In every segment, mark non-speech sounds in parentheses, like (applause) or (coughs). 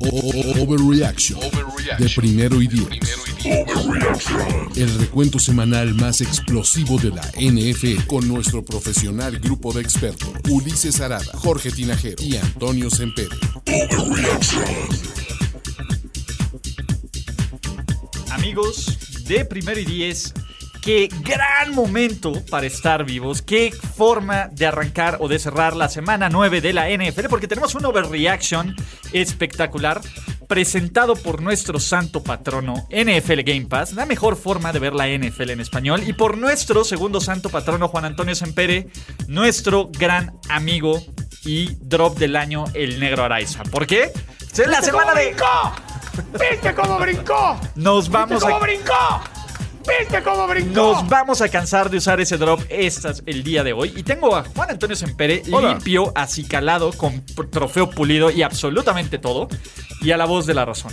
Overreaction de primero y diez. El recuento semanal más explosivo de la NFL con nuestro profesional grupo de expertos Ulises Arada, Jorge Tinajero y Antonio Sempere. Amigos de primero y diez, qué gran momento para estar vivos, qué forma de arrancar o de cerrar la semana 9 de la NFL, porque tenemos un overreaction espectacular presentado por nuestro santo patrono NFL Game Pass, la mejor forma de ver la NFL en español, y por nuestro segundo santo patrono Juan Antonio Sempere, nuestro gran amigo y drop del año, el negro Araiza. ¿Por qué? Es la semana de... brincó! ¿Viste cómo brincó? Nos vamos ¿Viste cómo brincó? ¿Viste cómo brincó? Nos vamos a cansar de usar ese drop estas, el día de hoy. Y tengo a Juan Antonio Sempere limpio, acicalado, con trofeo pulido y absolutamente todo. Y a la voz de la razón.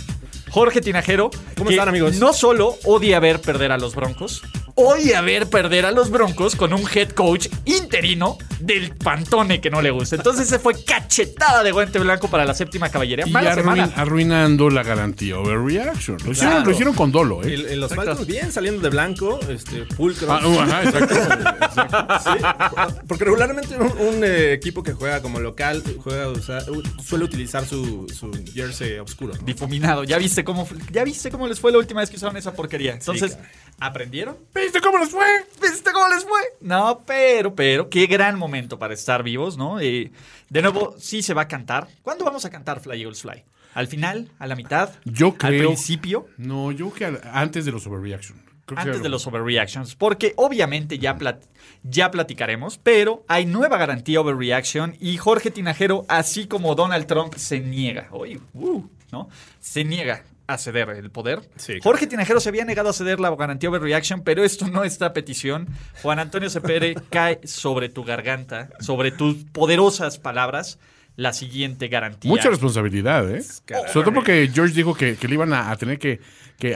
Jorge Tinajero. ¿Cómo están, amigos? No solo odia ver perder a los Broncos, odia ver perder a los Broncos con un head coach interino del Pantone que no le gusta. Entonces se fue cachetada de guante blanco para la séptima caballería. Y arruinando la garantía overreaction. Lo hicieron, lo hicieron con dolo, ¿eh? los Falcons bien saliendo de blanco, este, pulcro. Ah, uh, ajá, exacto. (laughs) porque regularmente un, eh, equipo que juega como local juega, suele utilizar su, su jersey oscuro. Difuminado. ¿Ya viste, cómo, ¿Ya viste cómo les fue la última vez que usaron esa porquería? Entonces, ¿aprendieron? ¿Viste cómo les fue? ¿Viste cómo les fue? No, pero, pero, qué gran momento para estar vivos, ¿no? de nuevo, sí se va a cantar. ¿Cuándo vamos a cantar Fly Eagles Fly? ¿Al final? ¿A la mitad? Yo creo. ¿Al principio? No, yo creo que antes de los overreaction. antes de los overreactions. Porque obviamente ya, ya platicaremos, pero hay nueva garantía overreaction y Jorge Tinajero, así como Donald Trump, se niega. Oye, uh, ¿no? Se niega a ceder el poder. Jorge Tinajero se había negado a ceder la garantía overreaction, pero esto no está a petición. Juan Antonio Cepere (laughs) cae sobre tu garganta, sobre tus poderosas palabras la siguiente garantía. Mucha responsabilidad, ¿eh? Sobre todo porque George dijo que, le iban a, tener que,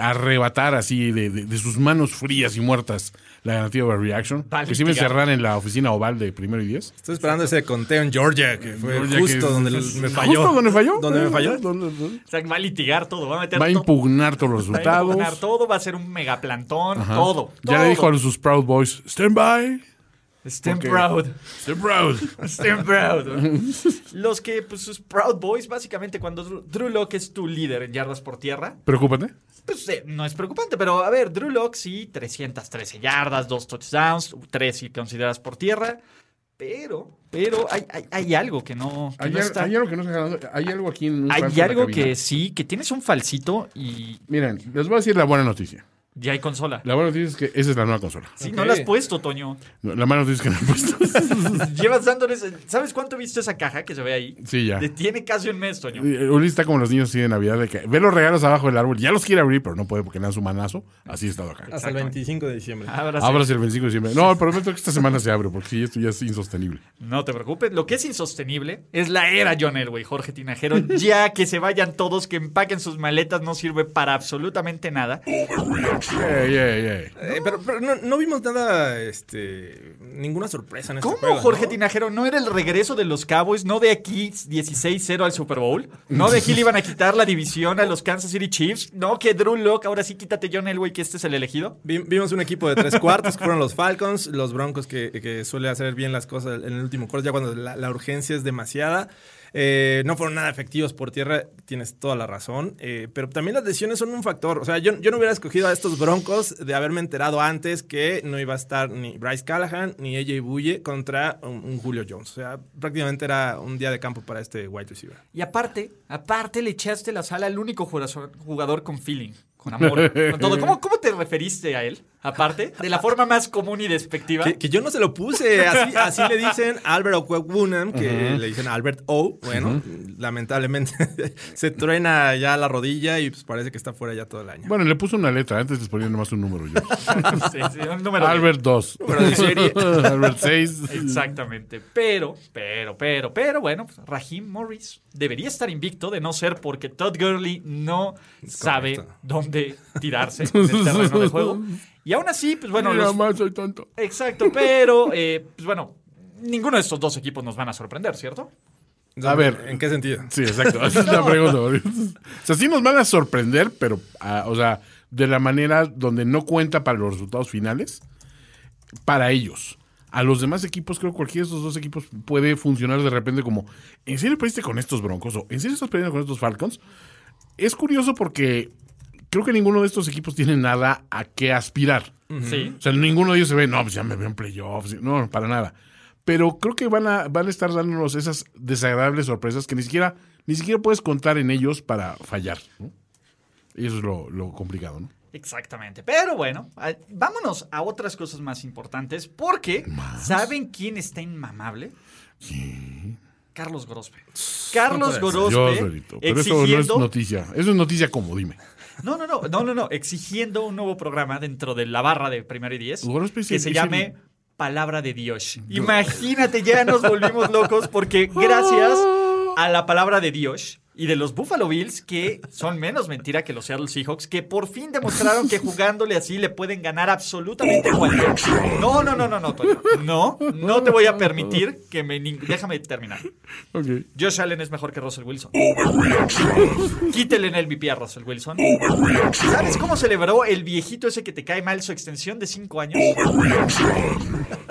arrebatar así de, sus manos frías y muertas la garantía de Reaction. Que se iba a encerrar en la oficina oval de primero y diez. Estoy esperando ese conteo en Georgia, que fue justo donde me falló. ¿Justo donde falló? ¿Donde me falló? O sea, va a litigar todo, va a meter Va a impugnar todos los resultados. Va a impugnar todo, va a ser un megaplantón, todo. Ya le dijo a sus Proud Boys, stand by. Stand proud. Stand proud. (laughs) Stand proud. (laughs) Los que, pues, sus Proud Boys, básicamente, cuando Drew Locke es tu líder en yardas por tierra. ¿Preocúpate? Pues eh, no es preocupante, pero a ver, Drew Locke sí, 313 yardas, dos touchdowns, tres si consideras por tierra. Pero, pero hay, hay, algo que no, hay, está. Hay algo que no se Hay algo aquí en un Hay algo que sí, que tienes un falsito y. Miren, les voy a decir la buena noticia. Ya hay consola. La buena noticia es que esa es la nueva consola. Sí, no la has puesto, Toño. la mala noticia es que no la he puesto. (laughs) Llevas dándoles. ¿Sabes cuánto he visto esa caja que se ve ahí? Sí, ya. tiene casi un mes, Toño. Ulises está como los niños así de Navidad, de que ve los regalos abajo del árbol. Ya los quiere abrir, pero no puede porque le dan su manazo. Así he estado acá. Hasta el 25 de diciembre. Ahora sí. el 25 de diciembre. No, prometo que esta semana se abre porque esto ya es insostenible. No te preocupes. Lo que es insostenible es la era John Elway, Jorge Tinajero. ya que se vayan todos, que empaquen sus maletas, no sirve para absolutamente nada. Eh, pero, no, vimos nada, este, ninguna sorpresa en este ¿Cómo, Jorge Tinajero? ¿No era el regreso de los Cowboys? ¿No de aquí 16-0 al Super Bowl? ¿No de aquí le iban a quitar la división a los Kansas City Chiefs? ¿No que Drew Locke, ahora sí quítate John Elway, que este es el elegido? vimos un equipo de tres cuartos que fueron los Falcons, los Broncos que, suele hacer bien las cosas en el último cuarto, ya cuando la urgencia es demasiada. Eh, no fueron nada efectivos por tierra, tienes toda la razón. Eh, pero también las lesiones son un factor. O sea, yo, yo no hubiera escogido a estos Broncos de haberme enterado antes que no iba a estar ni Bryce Callahan ni AJ Bulle contra un, un Julio Jones. O sea, prácticamente era un día de campo para este wide receiver. Y aparte, aparte le echaste la sala al único jugador jugador con feeling, con amor, con todo. (laughs) ¿Cómo, ¿Cómo te referiste a él? Aparte, de la forma más común y despectiva. Que, que yo no se lo puse. Así, así le dicen Albert Okwebunam, que le dicen Albert O. Bueno, lamentablemente (laughs) se truena ya la rodilla y pues parece que está fuera ya todo el año. Bueno, le puso una letra, antes les ponía nomás un número yo. (laughs) Sí, sí, un número Albert 2. Número de serie. (laughs) Albert 6. Exactamente. Pero, pero, pero, pero, bueno, pues, Raheem Morris debería estar invicto de no ser porque Todd Gurley no sabe dónde tirarse en el terreno de juego. Y aún así, pues bueno, los- más, soy tonto. Exacto, pero, eh, pues bueno, ninguno de estos dos equipos nos van a sorprender, ¿cierto? A ver. ¿En qué sentido? Sí, exacto. Esa es la (laughs) pregunta. O sea, sí nos van a sorprender, pero, ah, o sea, de la manera donde no cuenta para los resultados finales, para ellos. A los demás equipos, creo que cualquiera de estos dos equipos puede funcionar de repente como, ¿en serio perdiste con estos Broncos? ¿O en serio estás perdiendo con estos Falcons? Es curioso porque creo que ninguno de estos equipos tiene nada a qué aspirar. Sí. O sea, ninguno de ellos se ve, no, pues ya me veo en playoffs. No, para nada. Pero creo que van a, van a estar dándonos esas desagradables sorpresas que ni siquiera, ni siquiera puedes contar en ellos para fallar. ¿no? Y eso es lo, lo complicado, ¿no? Exactamente. Pero bueno, vámonos a otras cosas más importantes porque ¿saben quién está inmamable? Carlos Grospe. Carlos Dios, Grospe Lorito. Pero eso no es exigiendo noticia. Eso es noticia como, dime. No, no, no, no, no, no, exigiendo un nuevo programa dentro de la barra de Primero y Diez que se llame Palabra de Dios. Imagínate, ya nos volvimos locos porque gracias (laughs) a la palabra de Dios y de los Buffalo Bills, que son menos mentira que los Seattle Seahawks, que por fin demostraron que jugándole así le pueden ganar absolutamente cualquier. No, no, no, no, no, Toño. No, no te voy a permitir que me... Déjame terminar. Ok. Josh Allen es mejor que Russell Wilson. Quítele en el VP a Russell Wilson. ¿Sabes cómo celebró el viejito ese que te cae mal su extensión de 5 años?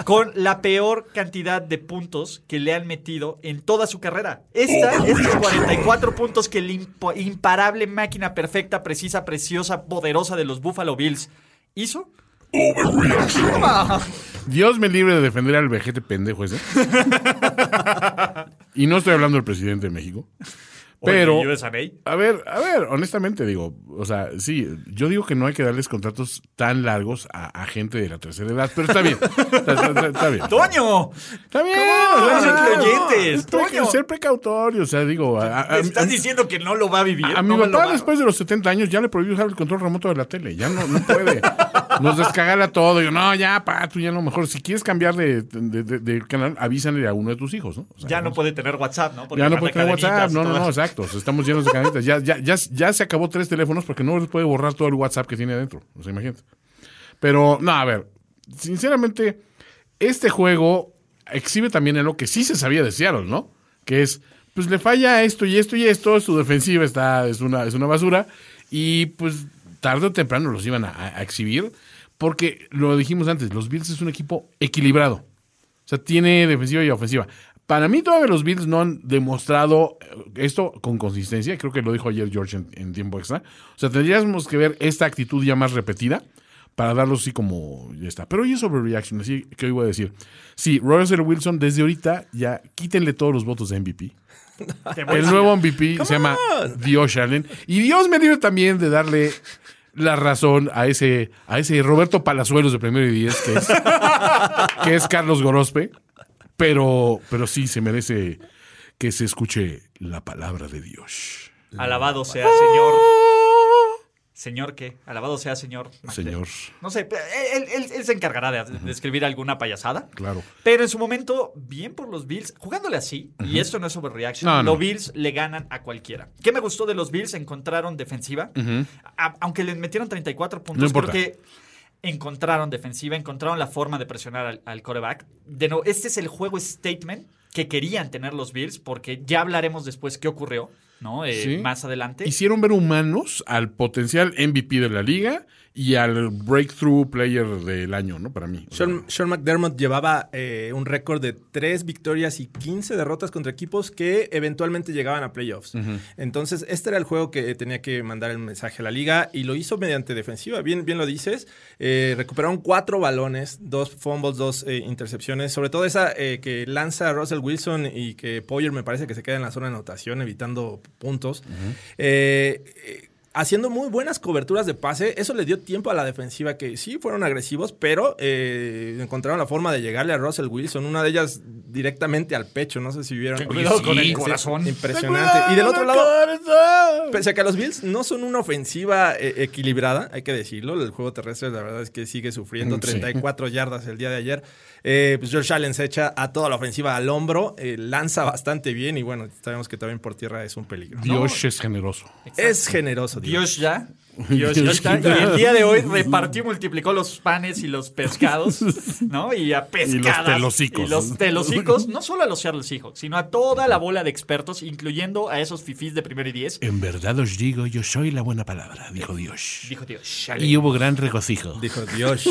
Con la peor cantidad de puntos que le han metido en toda su carrera. Esta, estos 44 puntos que la imparable máquina perfecta, precisa, preciosa, poderosa de los Buffalo Bills hizo. (laughs) Dios me libre de defender al vejete pendejo ese. (laughs) y no estoy hablando del presidente de México. Pero, a ver, a ver, honestamente digo, o sea, sí, yo digo que no hay que darles contratos tan largos a, a gente de la tercera edad, pero está bien, está, está- está bien. ¡Toño! Está bien, ¿Cómo? o sea, Son no, creyentes, es pre- Toño. ser precautorio, o sea, digo, a, a- a- ¿Estás diciendo que no lo va a vivir? a mi No papá después de los 70 años ya le prohibió usar el control remoto de la tele, ya no, no puede. Nos descagala todo, yo, no, ya, pa, tú ya no, mejor, si quieres cambiar de, de- de- de canal, avísale a uno de tus hijos, ¿no? O sea, Ya no puede tener WhatsApp, ¿no? Porque Ya no puede tener WhatsApp, no, no, no, exacto. Estamos llenos de cadenitas. Ya, ya, ya, ya se acabó tres teléfonos porque no les puede borrar todo el WhatsApp que tiene adentro. O sea, imagínate. Pero, no, a ver, sinceramente, este juego exhibe también algo que sí se sabía de Seattle, ¿no? Que es, pues le falla esto y esto y esto, su defensiva está, es una, es una basura, y pues tarde o temprano los iban a exhibir, porque lo dijimos antes, los Bills es un equipo equilibrado. O sea, tiene defensiva y ofensiva. Para mí todavía los Bills no han demostrado eh, esto con consistencia. Creo que lo dijo ayer George en, en tiempo extra. O sea, tendríamos que ver esta actitud ya más repetida para darlo así como ya está. Pero hoy es overreaction, así que hoy voy a decir. Sí, Russell Wilson, desde ahorita ya quítenle todos los votos de MVP. El nuevo MVP se llama Dios Allen. Y Dios me libre también de darle la razón a ese, a ese Roberto Palazuelos de primero y diez, que es, (laughs) que es Carlos Gorospe. Pero, pero sí se merece que se escuche la palabra de Dios. Alabado sea, señor. ¿Señor qué? Alabado sea, señor. Señor, No sé, él, él- él se encargará de, de escribir alguna payasada. claro. Pero en su momento, bien por los Bills, jugándole así, y esto no es overreaction, No, no. los Bills le ganan a cualquiera. ¿Qué me gustó de los Bills? Encontraron defensiva. A- aunque les metieron 34 puntos, No importa. creo que encontraron defensiva, encontraron la forma de presionar al, al quarterback. De nuevo, este es el juego statement que querían tener los Bills, porque ya hablaremos después qué ocurrió. ¿no? Eh, Sí. Más adelante. Hicieron ver humanos al potencial MVP de la liga y al breakthrough player del año, ¿no? Para mí. Sean, Sean McDermott llevaba eh, un récord de 3 victorias y 15 derrotas contra equipos que eventualmente llegaban a playoffs. Entonces, este era el juego que tenía que mandar el mensaje a la liga y lo hizo mediante defensiva. Bien, bien lo dices. Eh, recuperaron cuatro balones, dos fumbles, dos eh, intercepciones. Sobre todo esa eh, que lanza Russell Wilson y que Poyer me parece que se queda en la zona de anotación, evitando puntos. Eh, haciendo muy buenas coberturas de pase. Eso le dio tiempo a la defensiva que sí fueron agresivos, pero eh, encontraron la forma de llegarle a Russell Wilson. Una de ellas directamente al pecho. No sé si vieron. Cuidado con el Sí, corazón. Impresionante. Y del otro lado, pese a que los Bills no son una ofensiva eh, equilibrada, hay que decirlo. El juego terrestre, la verdad es que sigue sufriendo Mm, sí. 34 yardas el día de ayer. Eh, pues Josh Allen se echa a toda la ofensiva al hombro, eh, lanza bastante bien y bueno, sabemos que también por tierra es un peligro. Dios es generoso. Es generoso, Dios. Dios ya. Dios (laughs) Y el día de hoy repartió y multiplicó los panes y los pescados, (laughs) ¿no? Y a pescadas. telocicos. Y los telocicos, (laughs) no solo a los Seattle Seahawks, sino a toda la bola de expertos, incluyendo a esos fifís de primero y diez. En verdad os digo, yo soy la buena palabra, dijo Dios. Dijo Dios. Y hubo gran regocijo. Dijo Dios,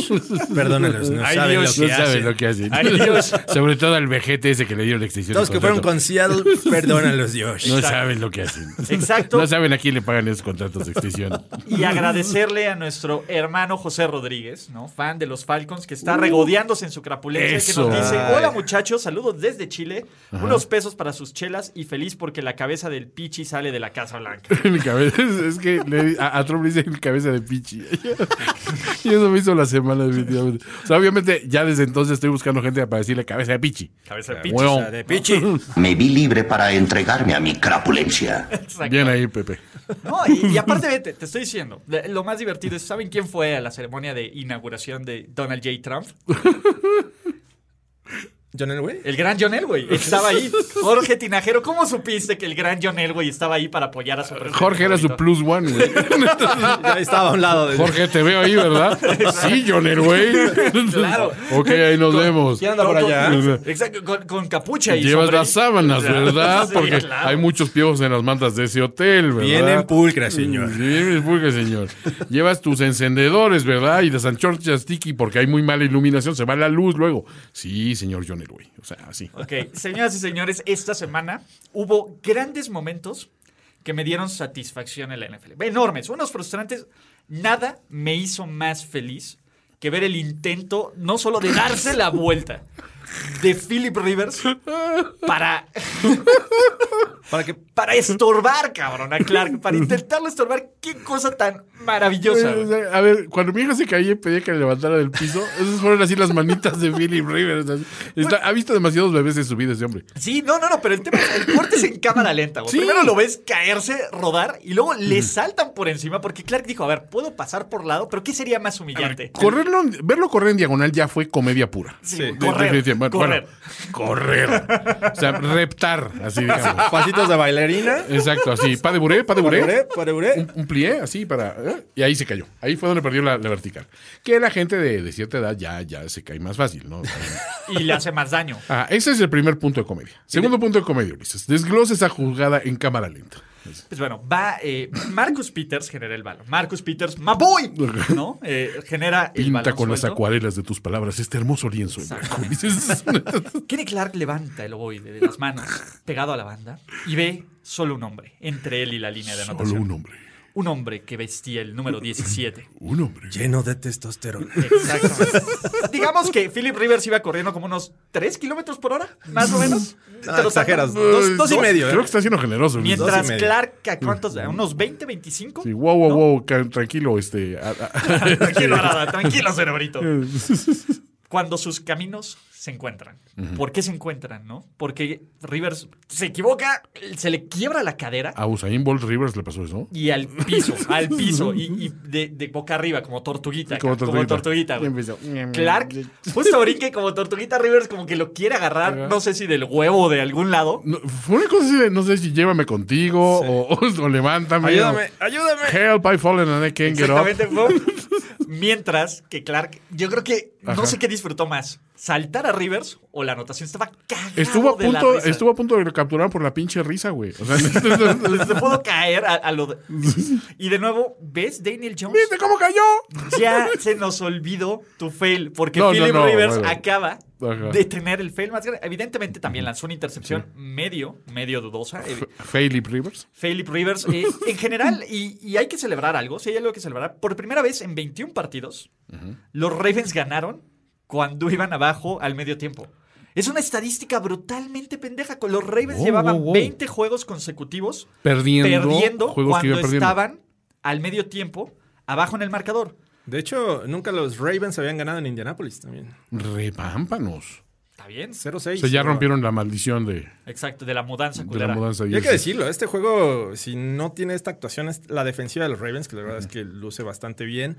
perdónalos, no Ay, saben Dios, lo No que saben hacen. lo que hacen. Ay, Dios. Sobre todo al vejete ese que le dieron la extensión. Todos de que fueron con Seattle, perdónalos, Dios. No saben lo que hacen. Exacto. No saben a quién le pagan esos contratos de extensión. Y agradecerle a nuestro hermano José Rodríguez, ¿no? Fan de los Falcons, que está regodeándose en su crapulencia, que nos dice. Hola muchachos, saludos desde Chile, unos pesos para sus chelas y feliz porque la cabeza del Pichi sale de la Casa Blanca. (laughs) Mi cabeza, es que le- a, a Trump le dicen cabeza de pichi. (laughs) y eso me hizo la semana, definitivamente. O sea, obviamente, ya desde entonces estoy buscando gente para decirle cabeza de pichi. Cabeza de Pichi. De Pichi. (laughs) Me vi libre para entregarme a mi crapulencia. Exacto. Bien ahí, Pepe. No, y, y aparte, vete, te estoy diciendo, lo más divertido es, ¿saben quién fue a la ceremonia de inauguración de Donald J. Trump? (laughs) John Elway. El gran John Elway estaba ahí. (laughs) Jorge Tinajero, ¿cómo supiste que el gran John Elway estaba ahí para apoyar a su presidente Jorge era su plus one, güey. (laughs) Ya estaba a un lado de Jorge, te veo ahí, ¿verdad? Sí, John güey. Claro. Ok, ahí nos vemos. ¿Quién anda por allá? Exacto, con, con capucha y Llevas sombrero. las sábanas, ¿verdad? (laughs) Sí, Porque claro. hay muchos piojos en las mantas de ese hotel, ¿verdad? Vienen pulcra, señor. Bien pulcra, señor. Llevas tus encendedores, ¿verdad? Y las anchorchas tiki porque hay muy mala iluminación, se va la luz luego. Sí, señor John O sea, así. Ok, señoras y señores, esta semana hubo grandes momentos que me dieron satisfacción en la NFL. Enormes, unos frustrantes. Nada me hizo más feliz que ver el intento no solo de darse la vuelta de Philip Rivers para, Para que para estorbar, cabrón, a Clark, para intentarlo estorbar. Qué cosa tan maravillosa. A ver, cuando mi hija se caía y pedía que le levantara del piso, esas fueron así las manitas de Philip Rivers. Está- ha visto demasiados bebés en su vida ese hombre. Sí, no, no, no, pero el tema es, el corte es en cámara lenta. Sí. Primero lo ves caerse, rodar, y luego le saltan por encima, porque Clark dijo, a ver, puedo pasar por lado, pero ¿qué sería más humillante? Correrlo, verlo correr en diagonal ya fue comedia pura. Sí, correr, (laughs) Bueno, correr. correr. O sea, reptar, así digamos. (laughs) pasitos de bailarina. Exacto, así. Pa de buré, pa de buré. Pareuré, pareuré. Un, un plié así para. ¿eh? Y ahí se cayó. Ahí fue donde perdió la, la vertical. Que la gente de, de cierta edad ya, ya se cae más fácil, ¿no? Y le hace más daño. Ah, ese es el primer punto de comedia. Segundo punto de comedia, Ulises. Desglose esa juzgada en cámara lenta. Pues bueno, va. eh, Marcus Peters genera el balón. Marcus Peters, ¡my boy! ¿No? (laughs) Eh, genera el Pinta balón con las acuarelas de tus palabras este hermoso lienzo. (laughs) Kenny Clark levanta el ovoide de las manos, pegado a la banda, y ve solo un hombre entre él y la línea de Solo anotación. un hombre. Un hombre que vestía el número 17. (laughs) Un hombre. Lleno de testosterona. Exactamente. (laughs) Digamos que Philip Rivers iba corriendo como unos 3 kilómetros por hora, más o menos. Ah, Te lo exageras. Dos, dos y medio. Creo ¿eh? que está siendo generoso. Mientras. Clark, ¿a cuántos? ¿A unos 20, 25? Sí, wow, wow, wow, tranquilo, este. (laughs) Tranquilo, Arada, tranquilo, cerebrito. Cuando sus caminos se encuentran. ¿Por qué se encuentran, no? Porque Rivers se equivoca, se le quiebra la cadera a Usain Bolt Rivers le pasó eso. y al piso, (laughs) al piso, y, y de, de boca arriba, como tortuguita. Como Como tortuguita. empezó. Clark, justo brinque como tortuguita Rivers, como que lo quiere agarrar, no sé si del huevo o de algún lado. No, fue una cosa así de, no sé si llévame contigo o, o levántame. Ayúdame, o, ayúdame. Help, I fallen and I can't get up. Exactamente, fue. (laughs) Mientras que Clark, yo creo que no sé qué disfrutó más. Saltar a Rivers o la anotación. Estaba cagado Estuvo a de la punto, estuvo a punto de capturar por la pinche risa, güey. O sea, (laughs) (laughs) Se pudo caer a, a lo de- Y de nuevo, ¿ves Daniel Jones? ¿viste cómo cayó? Ya (laughs) se nos olvidó tu fail, porque No, Philip no, Rivers bueno. acaba Ajá. de tener el fail más grande. Evidentemente también lanzó una intercepción medio, medio dudosa. Eh, Philip Rivers. Philip Rivers, eh, en general, y, y hay que celebrar algo, si hay algo que celebrar, por primera vez en 21 partidos, los Ravens ganaron cuando iban abajo al medio tiempo. Es una estadística brutalmente pendeja. Los Ravens Wow, llevaban wow, wow. 20 juegos consecutivos Perdiendo, perdiendo juegos que cuando perdiendo. estaban al medio tiempo abajo en el marcador. De hecho, nunca los Ravens habían ganado en Indianapolis también. Repámpanos. ¿Está bien? 0-6. O sea, ya pero- rompieron la maldición de, Exacto, de la mudanza de la mudanza. Y hay que decirlo, este juego, si no tiene esta actuación, es la defensiva de los Ravens, que la verdad es que luce bastante bien,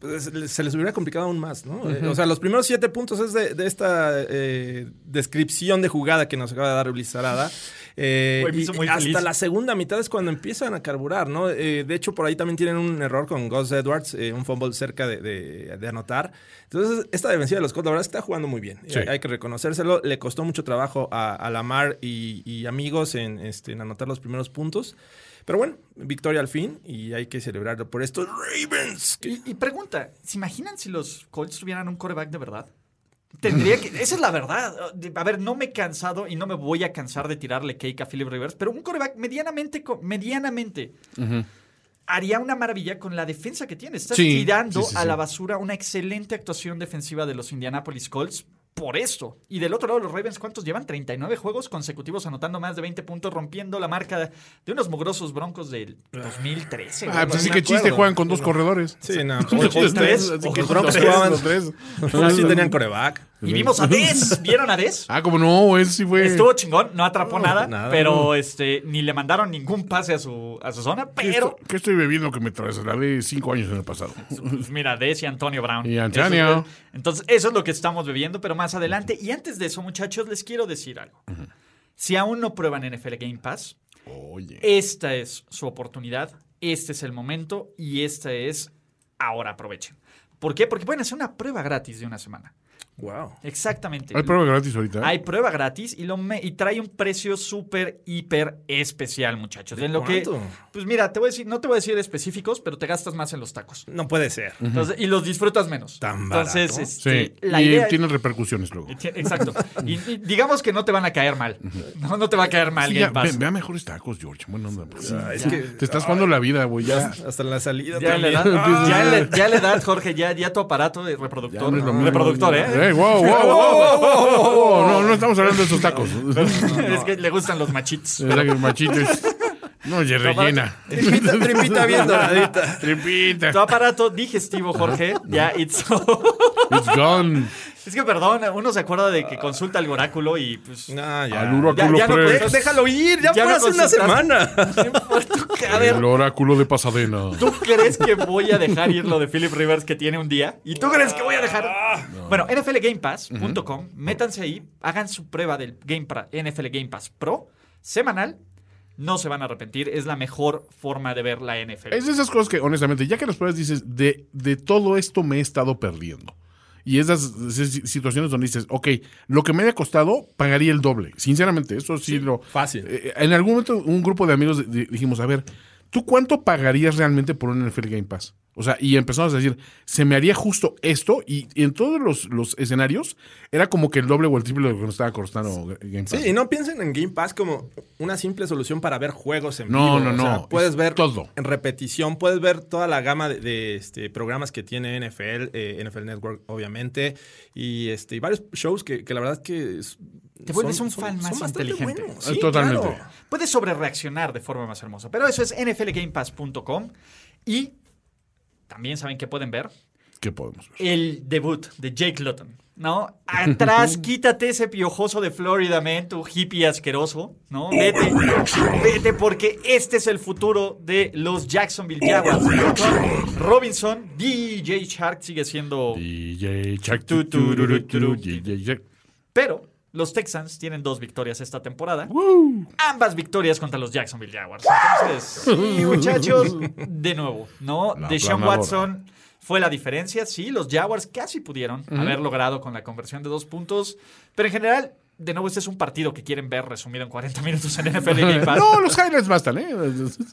pues, se les hubiera complicado aún más, ¿no? Eh, O sea, los primeros siete puntos es de, de esta eh, descripción de jugada que nos acaba de dar Blizarada. Eh, y muy hasta feliz. la segunda mitad es cuando empiezan a carburar, ¿no? Eh, de hecho, por ahí también tienen un error con Gus Edwards, eh, un fumble cerca de, de- de anotar. Entonces, esta defensiva de los Colts, la verdad es que está jugando muy bien. Sí. Hay, hay que reconocérselo. Le costó mucho trabajo a, a Lamar y, y amigos en, este, en anotar los primeros puntos. Pero bueno, victoria al fin y hay que celebrarlo por estos Ravens. que- Y, y pregunta, ¿se imaginan si los Colts tuvieran un coreback de verdad? Tendría que. Esa es la verdad. A ver, no me he cansado y no me voy a cansar de tirarle cake a Philip Rivers, pero un coreback medianamente, medianamente haría una maravilla con la defensa que tiene. Estás Sí, tirando sí, sí, a la basura una excelente actuación defensiva de los Indianapolis Colts por esto. Y del otro lado, los Ravens, ¿cuántos llevan? 39 juegos consecutivos anotando más de 20 puntos, rompiendo la marca de unos mugrosos broncos del 2013. Ah, güey. pues así me que chiste, juegan con dos corredores. Sí, no. (laughs) Los tres. Así que Los Broncos tres, jugaban. los tres. Sí tenían coreback. Y vimos a Des. (laughs) ¿Vieron a Des? Ah, como no, ese sí fue. Estuvo chingón, no atrapó nada, nada. pero este ni le mandaron ningún pase a su, a su zona, ¿Qué pero estoy, qué estoy bebiendo que me trasladé cinco años en el pasado? pues, mira, Des y Antonio Brown. Y Antonio. Eso entonces, eso es lo que estamos bebiendo, pero más adelante. Y antes de eso, muchachos, les quiero decir algo. Si aún no prueban NFL Game Pass, esta es su oportunidad, este es el momento y esta es ahora aprovechen. ¿Por qué? Porque pueden hacer una prueba gratis de una semana. Wow. Exactamente. Hay prueba gratis ahorita. ¿eh? Hay prueba gratis y, lo me- y trae un precio súper, hiper especial, muchachos. En lo que, cuánto? pues mira, te voy a decir, no te voy a decir específicos, pero te gastas más en los tacos. No puede ser. Entonces, y los disfrutas menos. Tan Entonces, barato. este, Sí. la y idea tiene repercusiones luego. Ti- Exacto. Y, y digamos que no te van a caer mal. No, no te va a caer mal Sí, Game ya, Pass. ve, vea mejores tacos, George. Buena onda. pues. es que- Te estás jugando la vida, güey. Ya. Hasta en la salida Ya le, ya, le, ya le das, Jorge, ya, ya tu aparato de reproductor. Ya no es lo mismo. reproductor, ¿eh? Ey, wow, wow, wow, wow, wow, wow. No, no estamos hablando de esos tacos. (laughs) Es que le gustan los machitos. Exacto, machitos. No, ya rellena. Tripita, tripita bien doradita. Tripita. Tu aparato digestivo, Jorge, ya it's It's gone. Es que perdón, uno se acuerda de que consulta el oráculo y pues. No, ya. Al oráculo Ya- ya no Déjalo ir, ya, Ya fue no hace una semana. (laughs) A ver, El oráculo de Pasadena. ¿tú crees que voy a dejar ir lo de Philip Rivers que tiene un día? ¿Y tú crees que voy a dejar? Bueno, NFLGamePass.com, métanse ahí, hagan su prueba del Game NFL Game Pass Pro semanal. No se van a arrepentir, es la mejor forma de ver la NFL. Es de esas cosas que, honestamente, ya que las pruebas dices, de, de todo esto me he estado perdiendo. Y esas esas situaciones donde dices, ok, lo que me haya costado, pagaría el doble. Sinceramente, eso sí, lo... fácil. Eh, en algún momento, un grupo de amigos di- dijimos, a ver, ¿tú cuánto pagarías realmente por un NFL Game Pass? O sea, y empezamos a decir, se me haría justo esto, y, y en todos los, los escenarios era como que el doble o el triple de lo que nos estaba costando Game Pass. Sí, y no piensen en Game Pass como una simple solución para ver juegos en No, vivo. no, O sea, no, puedes es ver todo. en repetición, puedes ver toda la gama de, de, este, programas que tiene NFL, eh, NFL Network, obviamente, y, este, y varios shows que, que la verdad es que. es- Te vuelves son- un fan son- más son inteligente. buenos. Eh, Sí, totalmente. claro. Puedes sobrereaccionar de forma más hermosa. Pero eso es nflgamepass.com. Y también saben que pueden ver ¿Qué podemos ver? el debut de Jake Luton. ¿No? Atrás, (laughs) quítate ese piojoso de Florida, man, tu hippie asqueroso, ¿no? Vete, vete, porque este es el futuro de los Jacksonville Jaguars. Robinson, DJ Shark sigue siendo. DJ ru. DJ Chuck. Pero los Texans tienen dos victorias esta temporada. Ambas victorias contra los Jacksonville Jaguars. Entonces, (laughs) sí, muchachos, de nuevo, ¿no? La Deshaun aplanadora. Watson fue la diferencia. Sí, los Jaguars casi pudieron haber logrado con la conversión de dos puntos, pero en general de nuevo, este es un partido que quieren ver resumido en 40 minutos en NFL Game Pass. no, los highlights bastan, ¿eh?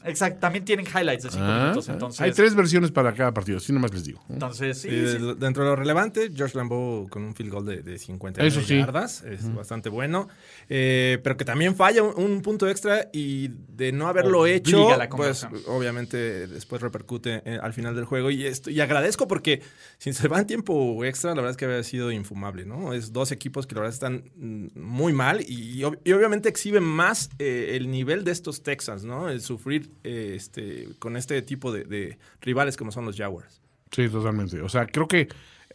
Exacto, también tienen highlights de 5 Ah, minutos, ah. entonces... Hay tres versiones para cada partido, así nomás les digo. Entonces, sí, Sí, sí. de- Dentro de lo relevante, Josh Lambeau con un field goal de, de 50 Eso sí. yardas, es bastante bueno, Eh, pero que también falla un, un punto extra y de no haberlo Obliga hecho, la pues obviamente después repercute eh, al final del juego y, esto, y agradezco porque si se va en tiempo extra, la verdad es que había sido infumable, ¿no? Es dos equipos que la verdad están mm, muy mal y, ob- y obviamente exhiben más eh, el nivel de estos Texans, ¿no? El sufrir eh, este, con este tipo de, de rivales como son los Jaguars. Sí, totalmente. O sea, creo que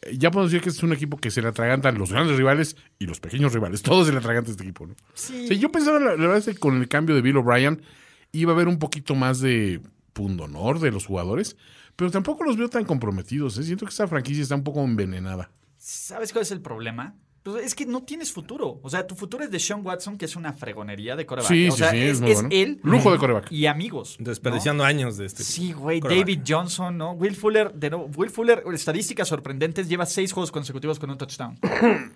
eh, ya podemos decir que es un equipo que se le atragantan los grandes rivales y los pequeños rivales. (laughs) Todos se le atragantan a este equipo, ¿no? Sí. Sí, yo pensaba, la, la verdad es que con el cambio de Bill O'Brien iba a haber un poquito más de pundonor de los jugadores, pero tampoco los veo tan comprometidos. ¿eh? Siento que esta franquicia está un poco envenenada. ¿Sabes cuál es el problema? Pues es que no tienes futuro. O sea, tu futuro es de Sean Watson, que es una fregonería de coreback. Sí, o sí, sea, sí, es, es muy es bueno. él Lujo de coreback. y amigos. ¿no? Desperdiciando años de este Sí, güey. David Johnson, ¿no? Will Fuller, de nuevo, Will Fuller, estadísticas sorprendentes, lleva seis juegos consecutivos con un touchdown.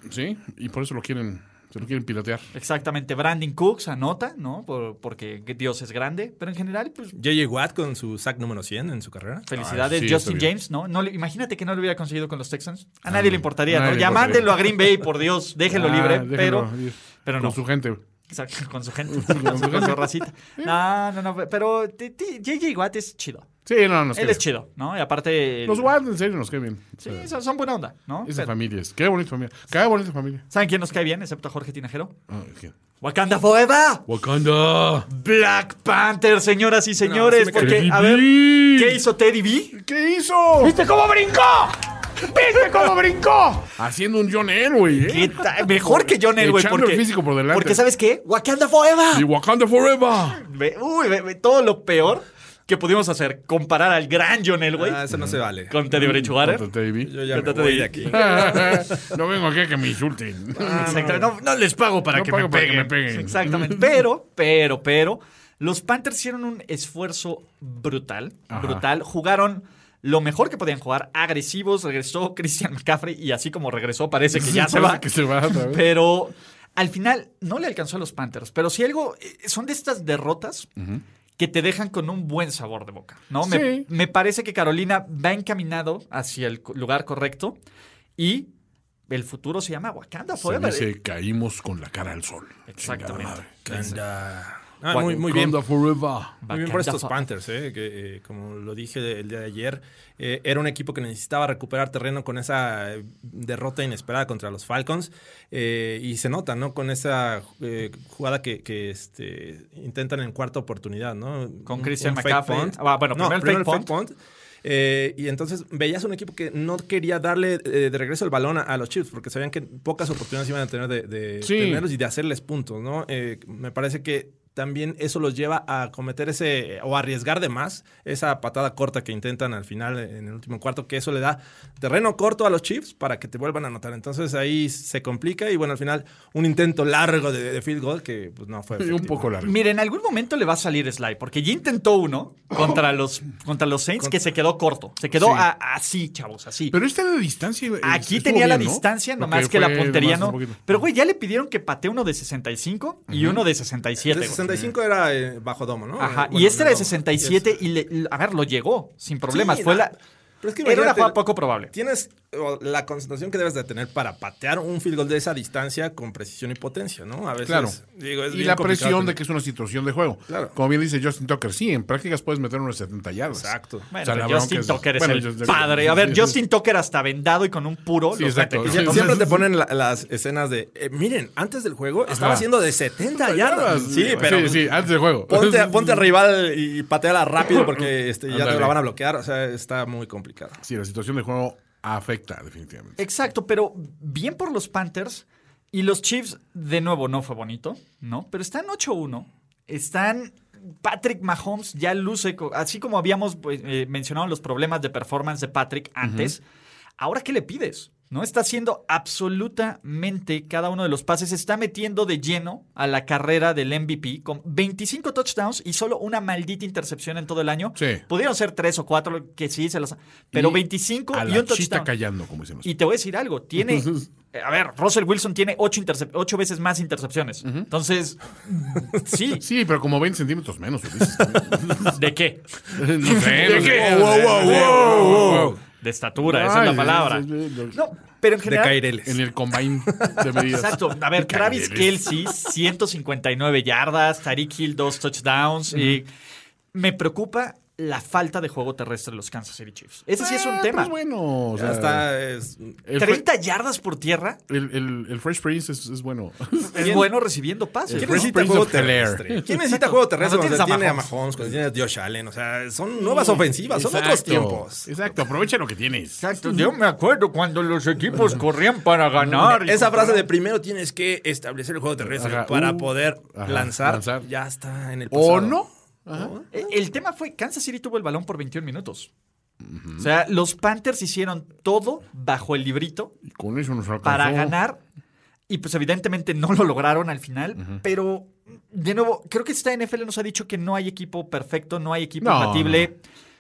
Sí, y por eso lo quieren, se lo quieren pilotear. Exactamente. Brandon Cooks anota, ¿no? Por- porque Dios es grande. Pero en general, pues, JJ Watt con su sack número 100 en su carrera. felicidades. Ah, sí, Justin. James, ¿no? no le- imagínate que no lo hubiera conseguido con los Texans. A nadie le importaría, a ¿no? nadie le Ya mándenlo a Green Bay, por Dios. Déjenlo Ah, libre. déjenlo pero, pero Con no. su gente. Exacto, (laughs) con su gente, con su, con su racita. No, no, no, pero JJ Watt es chido. Sí, no, nos Él es chido, ¿no? Y aparte... Los Watt, en serio, nos queda bien. O Sí, sea, son, buena onda, ¿no? Esa Pero- familia es. Qué bonita familia. Qué bonita familia. ¿Saben quién nos cae bien, excepto a Jorge Tinajero? Ah, ¿quién? Wakanda Forever. Wakanda. Black Panther, señoras y señores. sí cae porque, a ver. ¿qué hizo Teddy B? ¿Qué hizo? ¿Viste cómo brincó? ¿Viste cómo brincó? Haciendo un John Elway, ¿Qué ¿eh? ta- Mejor que John Elway. Echando Porque, el físico por delante. Porque, ¿sabes qué? Wakanda Forever. Y Wakanda Forever. Ve- uy, ve- ve todo lo peor que pudimos hacer. Comparar al gran John Elway Ah, eso no se vale. con Teddy Bridgewater. Contra Teddy B. Yo ya me voy Teddy de B. aquí. (laughs) no vengo aquí a que me insulten. Exacto. No, no les pago para, No que, pago me para que peguen. me peguen. Exactamente. Pero, pero, pero, los Panthers hicieron un esfuerzo brutal. Ajá. Brutal. Jugaron lo mejor que podían jugar. Agresivos. Regresó (laughs) Christian McCaffrey. Y así como regresó, parece que ya (laughs) se va. que se. Pero al final no le alcanzó a los Panthers. Pero si algo. eh, Son de estas derrotas. Que te dejan con un buen sabor de boca. ¿no? Me, Sí. me parece que Carolina va encaminado hacia el lugar correcto. Y el futuro se llama Wakanda Se Forever. dice, caímos con la cara al sol. Exactamente. Wakanda. Ah, muy, muy bien. Forever. Muy bien por estos Panthers, eh, que eh, como lo dije el día de ayer, eh, era un equipo que necesitaba recuperar terreno con esa derrota inesperada contra los Falcons. eh, y se nota, ¿no? Con esa eh, jugada que, que, este, intentan en cuarta oportunidad, ¿no? Con Christian McCaffrey. Ah, bueno, no, primero el fake punt. Eh, y entonces veías un equipo que no quería darle eh, de regreso el balón a, a los Chiefs porque sabían que pocas oportunidades iban a tener de, de Sí. tenerlos y de hacerles puntos, ¿no? Eh, me parece que también eso los lleva a cometer ese o arriesgar de más esa patada corta que intentan al final en el último cuarto, que eso le da terreno corto a los Chiefs para que te vuelvan a anotar. Entonces ahí se complica y bueno, al final un intento largo de, de field goal que pues no fue. Un poco largo. Mira, en algún momento le va a salir Sly, porque ya intentó uno contra los, contra los Saints que se quedó corto. Se quedó Sí. a- así, chavos, así. Pero esta de distancia. eh, Aquí tenía la bien, ¿no? distancia, nomás que, la puntería no. Pero, güey, ya le pidieron que patee uno de 65 y uno de 67. De güey. 65 era eh, bajo domo, ¿no? Ajá, Eh, bueno, y este era de no, 67 y, le- a ver, lo llegó sin problemas. Sí, Fue no, la, pero es que era una imagínate, jugada poco probable. Tienes la concentración que debes de tener para patear un field goal de esa distancia con precisión y potencia, ¿no? A veces, Claro. digo, es y bien la presión de que es una situación de juego. Claro. Como bien dice Justin Tucker, sí, en prácticas puedes meter unos 70 yardas. Exacto. Bueno, O sea, pero la Justin es- Tucker es bueno, el Justin- padre. A ver, sí, sí. Justin Tucker hasta vendado y con un puro. Sí, exacto. Siempre te ponen la- las escenas de, eh, miren, antes del juego estaba haciendo de 70 yardas. Sí, pero Sí, sí, antes del juego. Ponte, (laughs) ponte al rival y pateala rápido porque este, ya te la van a bloquear. O sea, está muy complicado. Sí, la situación de juego afecta definitivamente. Exacto, pero bien por los Panthers y los Chiefs, de nuevo, no fue bonito, ¿no? Pero están 8-1, están... Patrick Mahomes ya luce, así como habíamos pues, eh, mencionado los problemas de performance de Patrick antes, ¿ahora qué le pides? ¿No? Está haciendo absolutamente cada uno de los pases, se está metiendo de lleno a la carrera del MVP con 25 touchdowns y solo una maldita intercepción en todo el año. Sí. Pudieron ser tres o cuatro que sí se las... Pero Y 25 a y la un chita touchdown. callando, como decimos. Y te voy a decir algo, tiene... (laughs) A ver, Russell Wilson tiene ocho, ocho veces más intercepciones. Entonces, sí. (laughs) Sí, pero como 20 centímetros menos, Ulises. ¿De (laughs) qué? no sé, no sé. Wow, wow, wow, wow. De estatura, esa es la palabra. es- es- es- No, pero en De general... Caireles. En el combine de (laughs) medidas. Exacto. A ver, Travis. Kelsey, 159 yardas, Tariq Hill, dos touchdowns. y me preocupa la falta de juego terrestre de los Kansas City Chiefs. Ese sí es un Ah, tema. pues bueno, o Ya sea, está. es- el, fre- 30 yardas por tierra el, el- el Fresh Prince es, es bueno. es bueno recibiendo pases. ¿Quién necesita juego terrestre? ¿Quién necesita juego terrestre Cuando a tiene a Mahomes. Cuando tienes a Josh Allen? O sea, son nuevas ofensivas, son otros tiempos. Exacto, aprovecha lo que tienes. Exacto. Yo me acuerdo cuando los equipos corrían para ganar. Esa frase de primero tienes que establecer el juego terrestre Ajá, para uh, poder ajá, lanzar, lanzar. ya está en el pasado. ¿O no? Eh, El tema fue, Kansas City tuvo el balón por 21 minutos. O sea, los Panthers hicieron todo bajo el librito Y con eso nos alcanzó. para ganar. Y pues evidentemente no lo lograron al final. Pero, de nuevo, creo que esta NFL nos ha dicho que no hay equipo perfecto, no hay equipo No, imbatible.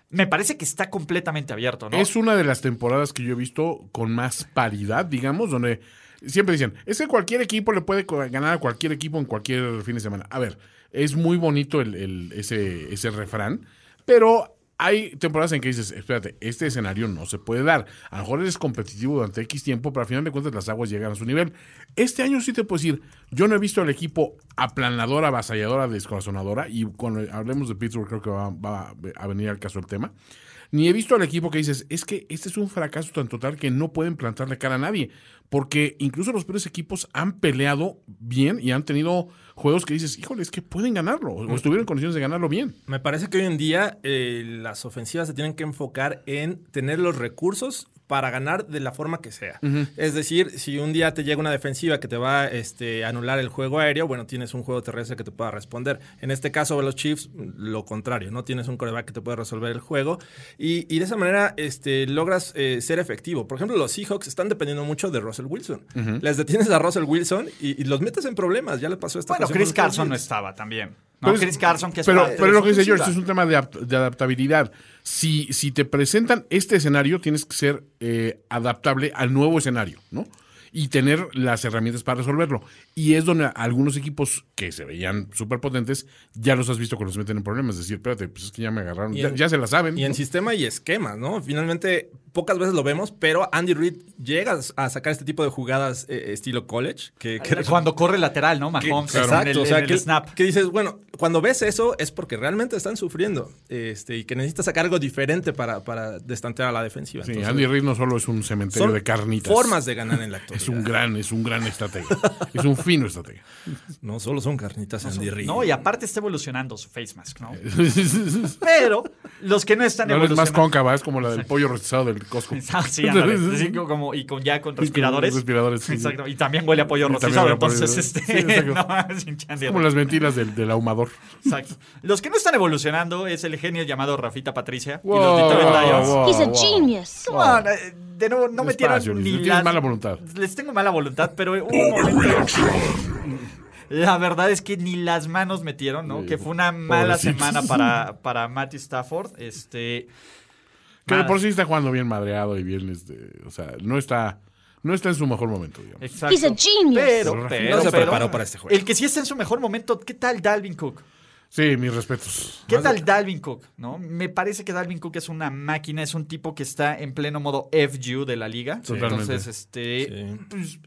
Me parece que está completamente abierto, ¿no? Es una de las temporadas que yo he visto con más paridad, digamos, donde siempre dicen, es que cualquier equipo le puede ganar a cualquier equipo en cualquier fin de semana. A ver, es muy bonito el, el- ese, ese refrán, pero hay temporadas en que dices, espérate, este escenario no se puede dar. A lo mejor eres competitivo durante X tiempo, pero al final de cuentas las aguas llegan a su nivel. Este año sí te puedo decir, yo no he visto al equipo aplanadora, avasalladora, descorazonadora, y cuando hablemos de Pittsburgh creo que va, va a venir al caso el tema. Ni he visto al equipo que dices, es que este es un fracaso tan total que no pueden plantarle cara a nadie. Porque incluso los peores equipos han peleado bien y han tenido juegos que dices, híjole, es que pueden ganarlo. O estuvieron en condiciones de ganarlo bien. Me parece que hoy en día eh, las ofensivas se tienen que enfocar en tener los recursos para ganar de la forma que sea. Es decir, si un día te llega una defensiva que te va este, a anular el juego aéreo, bueno, tienes un juego terrestre que te pueda responder. En este caso de los Chiefs, lo contrario, ¿no? Tienes un coreback que te puede resolver el juego y, y de esa manera este, logras eh, ser efectivo. Por ejemplo, los Seahawks están dependiendo mucho de Russell Wilson. Les detienes a Russell Wilson y, y los metes en problemas. Ya le pasó esta Bueno, Chris Carson no estaba también. No, Pero es- Chris Carson, que es Pero, parte pero de lo que dice George es un tema de, de adaptabilidad. Si, si te presentan este escenario, tienes que ser eh, adaptable al nuevo escenario, ¿no? Y tener las herramientas para resolverlo. Y es donde algunos equipos que se veían súper potentes, ya los has visto cuando se meten en problemas. Es decir, espérate, pues es que ya me agarraron. Ya, en- ya se la saben. Y en sistema y esquema, ¿no? Finalmente, pocas veces lo vemos, pero Andy Reid llega a sacar este tipo de jugadas eh, estilo college. Que, que- Cuando corre lateral, ¿no? que- Mahomes exacto, en el, o sea, en el que, snap. que dices, bueno, cuando ves eso es porque realmente están sufriendo este, y que necesitas sacar algo diferente para, para destantear a la defensiva. Sí, Entonces, Andy Reid no solo es un cementerio son de carnitas. formas de ganar en la actualidad. Es un gran, es un gran estratega. es un fino estratega. (laughs) No solo son carnitas Andy Reid. No, y aparte está evolucionando su face mask, ¿no? (laughs) Pero los que no están No es más evolucionando. cóncava, es como la del pollo rostizado del Costco. (laughs) Ah, sí, ándale. Sí, como, y con ya con respiradores. respiradores, sí, sí. Exacto. Y también huele a pollo Y rostizado. Entonces, este. No. Como las mentiras del, del ahumador. Exacto. Los que no están evolucionando es el genio llamado Rafita Patricia y Wow, los Detroit Lions. wow, He's a wow. genius. Come on, eh, de nuevo, no metieron Despacio, Luis, ni las... mala voluntad. Les tengo mala voluntad, pero hubo un momento... La verdad es que ni las manos metieron, ¿no? Que fue una mala semana (laughs) para, para Matty Stafford. Este... Que de por sí está jugando bien madreado y bien, este, o sea, no está, no está en su mejor momento, digamos. Exacto. He's a genius. Pero, No pero, se pero, preparó para este juego. El que sí está en su mejor momento, ¿qué tal Dalvin Cook? Sí, mis respetos. ¿Qué Más tal de- Dalvin Cook? ¿no? Me parece que Dalvin Cook es una máquina, es un tipo que está en pleno modo FU de la liga. Totalmente. Entonces, este. Sí. pues,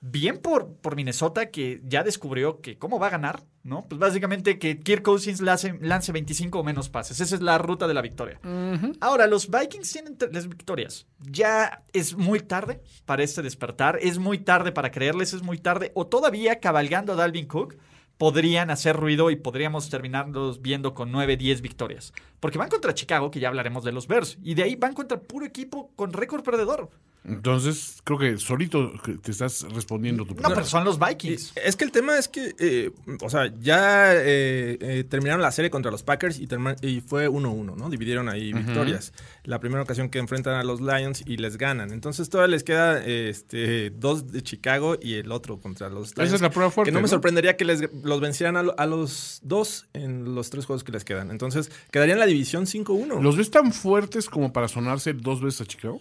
bien por, por Minnesota que ya descubrió que cómo va a ganar, ¿no? Pues básicamente que Kirk Cousins lance, lance 25 o menos pases. Esa es la ruta de la victoria. Ahora, los Vikings tienen tres victorias. Ya es muy tarde para este despertar, es muy tarde para creerles, es muy tarde. O todavía cabalgando a Dalvin Cook podrían hacer ruido y podríamos terminarlos viendo con 9, 10 victorias. Porque van contra Chicago, que ya hablaremos de los Bears, y de ahí van contra puro equipo con récord perdedor. Entonces, creo que solito te estás respondiendo tu No, pero son los Vikings. Es que el tema es que, eh, o sea, ya eh, eh, terminaron la serie contra los Packers y, fue 1-1, ¿no? Dividieron ahí victorias. La primera ocasión que enfrentan a los Lions y les ganan. Entonces todavía les queda este, dos de Chicago y el otro contra los Lions. es la prueba fuerte, Que no me ¿no? sorprendería que les, los vencieran a, lo- a los dos en los tres juegos que les quedan. Entonces quedaría en la división 5-1. ¿Los ves tan fuertes como para sonarse dos veces a Chicago?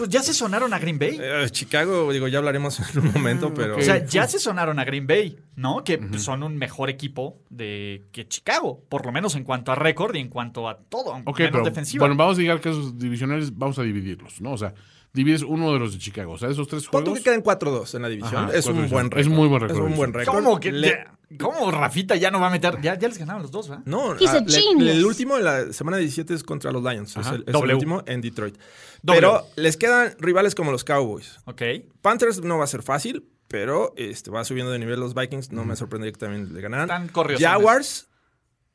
Pues ya se sonaron a Green Bay. Eh, Chicago, digo, ya hablaremos en un momento, pero... O sea, ya (laughs) se sonaron a Green Bay, ¿no? Que pues, son un mejor equipo de que Chicago, por lo menos en cuanto a récord y en cuanto a todo, Ok, menos pero defensiva. bueno, vamos a llegar que esos divisionales, vamos a dividirlos, ¿no? O sea, divides uno de los de Chicago. O sea, esos tres juegos. que queden 4-2 en la división. Ajá, es un 4-2. buen Es muy buen récord, Es un buen récord. ¿Cómo que Le- ¿Cómo Rafita ya no va a meter? Ya, ya les ganaron los dos, ¿verdad? No, a ah, le- genius. el último de la semana 17 es contra los Lions. Es, el, es el W. último en Detroit. W. Pero les quedan rivales como los Cowboys. Ok. Panthers no va a ser fácil, pero este, va subiendo de nivel los Vikings. No me sorprendería que también le ganaran. Jaguars,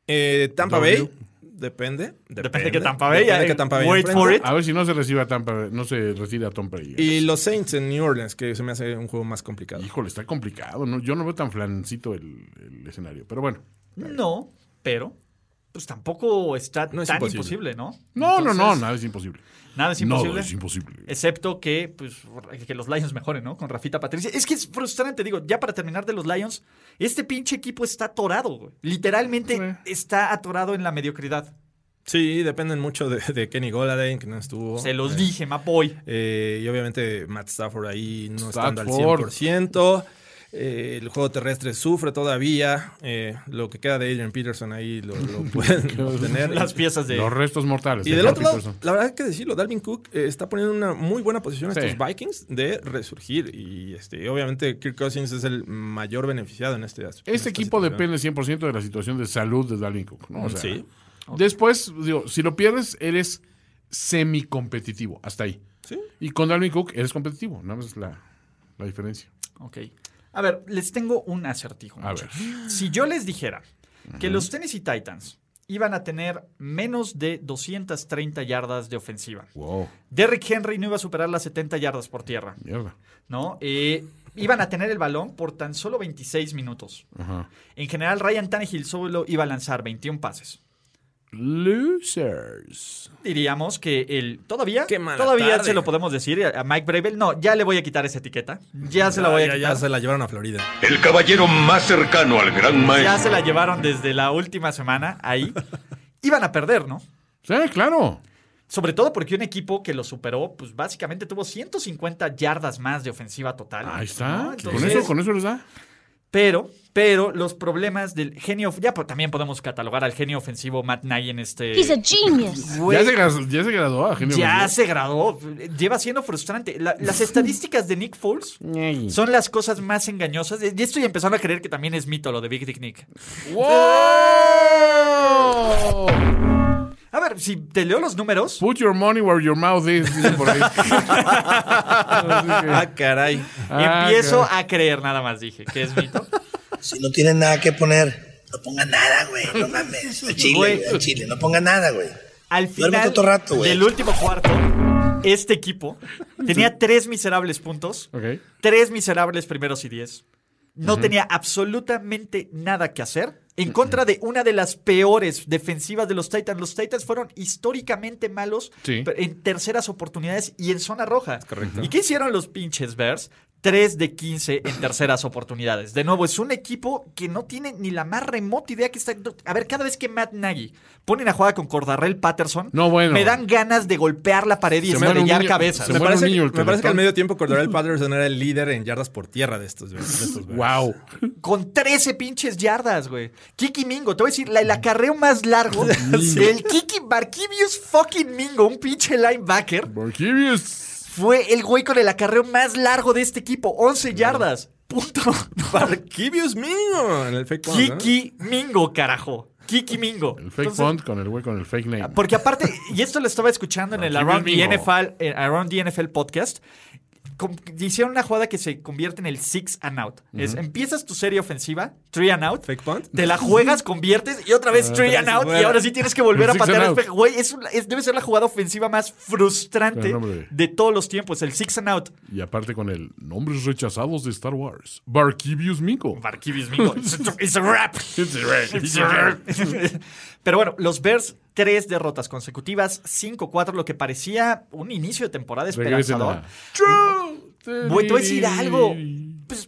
eh, Tampa W. Bay. Depende. Depende que Tampa Bay, Depende que Tampa Bay wait enfrente. for it. A ver si no se recibe a Tampa, no se retira a Tom Brady. Y los Saints en New Orleans, que se me hace un juego más complicado. Híjole, está complicado. ¿no? Yo no veo tan flancito el, el escenario. Pero bueno. No, pero pues tampoco está No es tan imposible. imposible, ¿no? No, no, no, nada es imposible. Nada es imposible. No, es imposible. Excepto que, pues, que los Lions mejoren, ¿no? Con Rafita Patricia. Es que es frustrante, digo, ya para terminar de los Lions, este pinche equipo está atorado, güey. Literalmente Sí. está atorado en la mediocridad. Sí, dependen mucho de, de Kenny Golladay, que no estuvo. Se los Eh, dije, Mapoy. Eh, y obviamente Matt Stafford ahí no estando al Stafford. 100%. Eh, el juego terrestre sufre todavía. Eh, lo que queda de Adrian Peterson ahí lo, lo (laughs) pueden obtener. Las piezas de... Los restos mortales. Y de del otro lado, la verdad hay que decirlo, Dalvin Cook eh, está poniendo una muy buena posición a Sí. estos Vikings de resurgir. Y este, obviamente Kirk Cousins es el mayor beneficiado en este esta Este equipo situación. depende 100% de la situación de salud de Dalvin Cook. ¿no? O sea, Sí. Después, digo, si lo pierdes, eres semi-competitivo. Hasta ahí. Sí. Y con Dalvin Cook eres competitivo. Nada más es la, la diferencia. Ok. A ver, les tengo un acertijo. A ver. Si yo les dijera que los Tennessee Titans iban a tener menos de 230 yardas de ofensiva. Wow. Derrick Henry no iba a superar las 70 yardas por tierra, Mierda. ¿no? Eh, iban a tener el balón por tan solo 26 minutos. En general, Ryan Tannehill solo iba a lanzar 21 pases. Losers. Diríamos que el todavía Qué mala todavía tarde. se lo podemos decir a Mike Bravel. No, ya le voy a quitar esa etiqueta. Ya se la voy a ya, quitar. ya se la llevaron a Florida. El caballero más cercano al gran Ya maestro. se la llevaron desde la última semana ahí. Iban a perder, ¿no? Sí, claro. Sobre todo porque un equipo que lo superó, pues básicamente tuvo 150 yardas más de ofensiva total. Ahí está. ¿no? con, eso, con eso les da. Pero, pero los problemas del genio, ya pues, también podemos catalogar al genio ofensivo Matt Nagy en este. He's a genius. Güey, (laughs) Ya se, ya se graduó a Genio ya Ofensivo. se graduó. Lleva siendo frustrante. La- las (laughs) estadísticas de Nick Foles son las cosas más engañosas. Y estoy empezando a creer que también es mito lo de Big Dick Nick. ¡Wow! A ver, si te leo los números. Put your money where your mouth is, dicen por ahí. (laughs) Ah, caray. Ah, empiezo caray. a creer, nada más dije, que es mito. Si no tienen nada que poner, no pongan nada, güey. No mames. (laughs) Al chile, Güey. güey, al chile. No pongan nada, güey. Al final otro rato, güey. del último cuarto, este equipo tenía tres miserables puntos, Ok. tres miserables primeros y diez. No tenía absolutamente nada que hacer en contra de una de las peores defensivas de los Titans. Los Titans fueron históricamente malos Sí. en terceras oportunidades y en zona roja. correcto. ¿Y qué hicieron los pinches Bears? 3 de 15 en terceras oportunidades. De nuevo, es un equipo que no tiene ni la más remota idea que está. A ver, cada vez que Matt Nagy ponen a jugar con Cordarrell Patterson, No, bueno. me dan ganas de golpear la pared y estrellar cabezas. Me parece, niño el me parece que al medio tiempo Cordarel (laughs) Patterson era el líder en yardas por tierra de estos. de estos. Wow. Con 13 pinches yardas, güey. Kiki Mingo, te voy a decir, la- el acarreo más largo del Kiki Barkivius fucking Mingo, un pinche linebacker, Borkivius. Fue el güey con el acarreo más largo de este equipo, 11 yardas. Punto. (laughs) Barquibius mío. En el fake punt, ¿no? Kiki Mingo, carajo. Kiki Mingo. El fake Entonces, font con el güey con el fake name. Porque aparte, y esto lo estaba escuchando en (laughs) el Around the, Mingo. NFL, eh, Around the NFL podcast, hicieron una jugada que se convierte en el six and out. Es, empiezas tu serie ofensiva, three and out, Fake punt. te la juegas, conviertes y otra vez three and out y ahora sí tienes que volver (laughs) a patear. Güey, es es- debe ser la jugada ofensiva más frustrante de todos los tiempos, el six and out. Y aparte con el nombres rechazados de Star Wars. Barquibius Minko. Barquivis Mingo. (laughs) It's a- it's a wrap. It's a wrap. It's a wrap. (laughs) Pero bueno, los Bears, tres derrotas consecutivas, 5-4, lo que parecía un inicio de temporada esperanzador. voy a decir algo. Pues,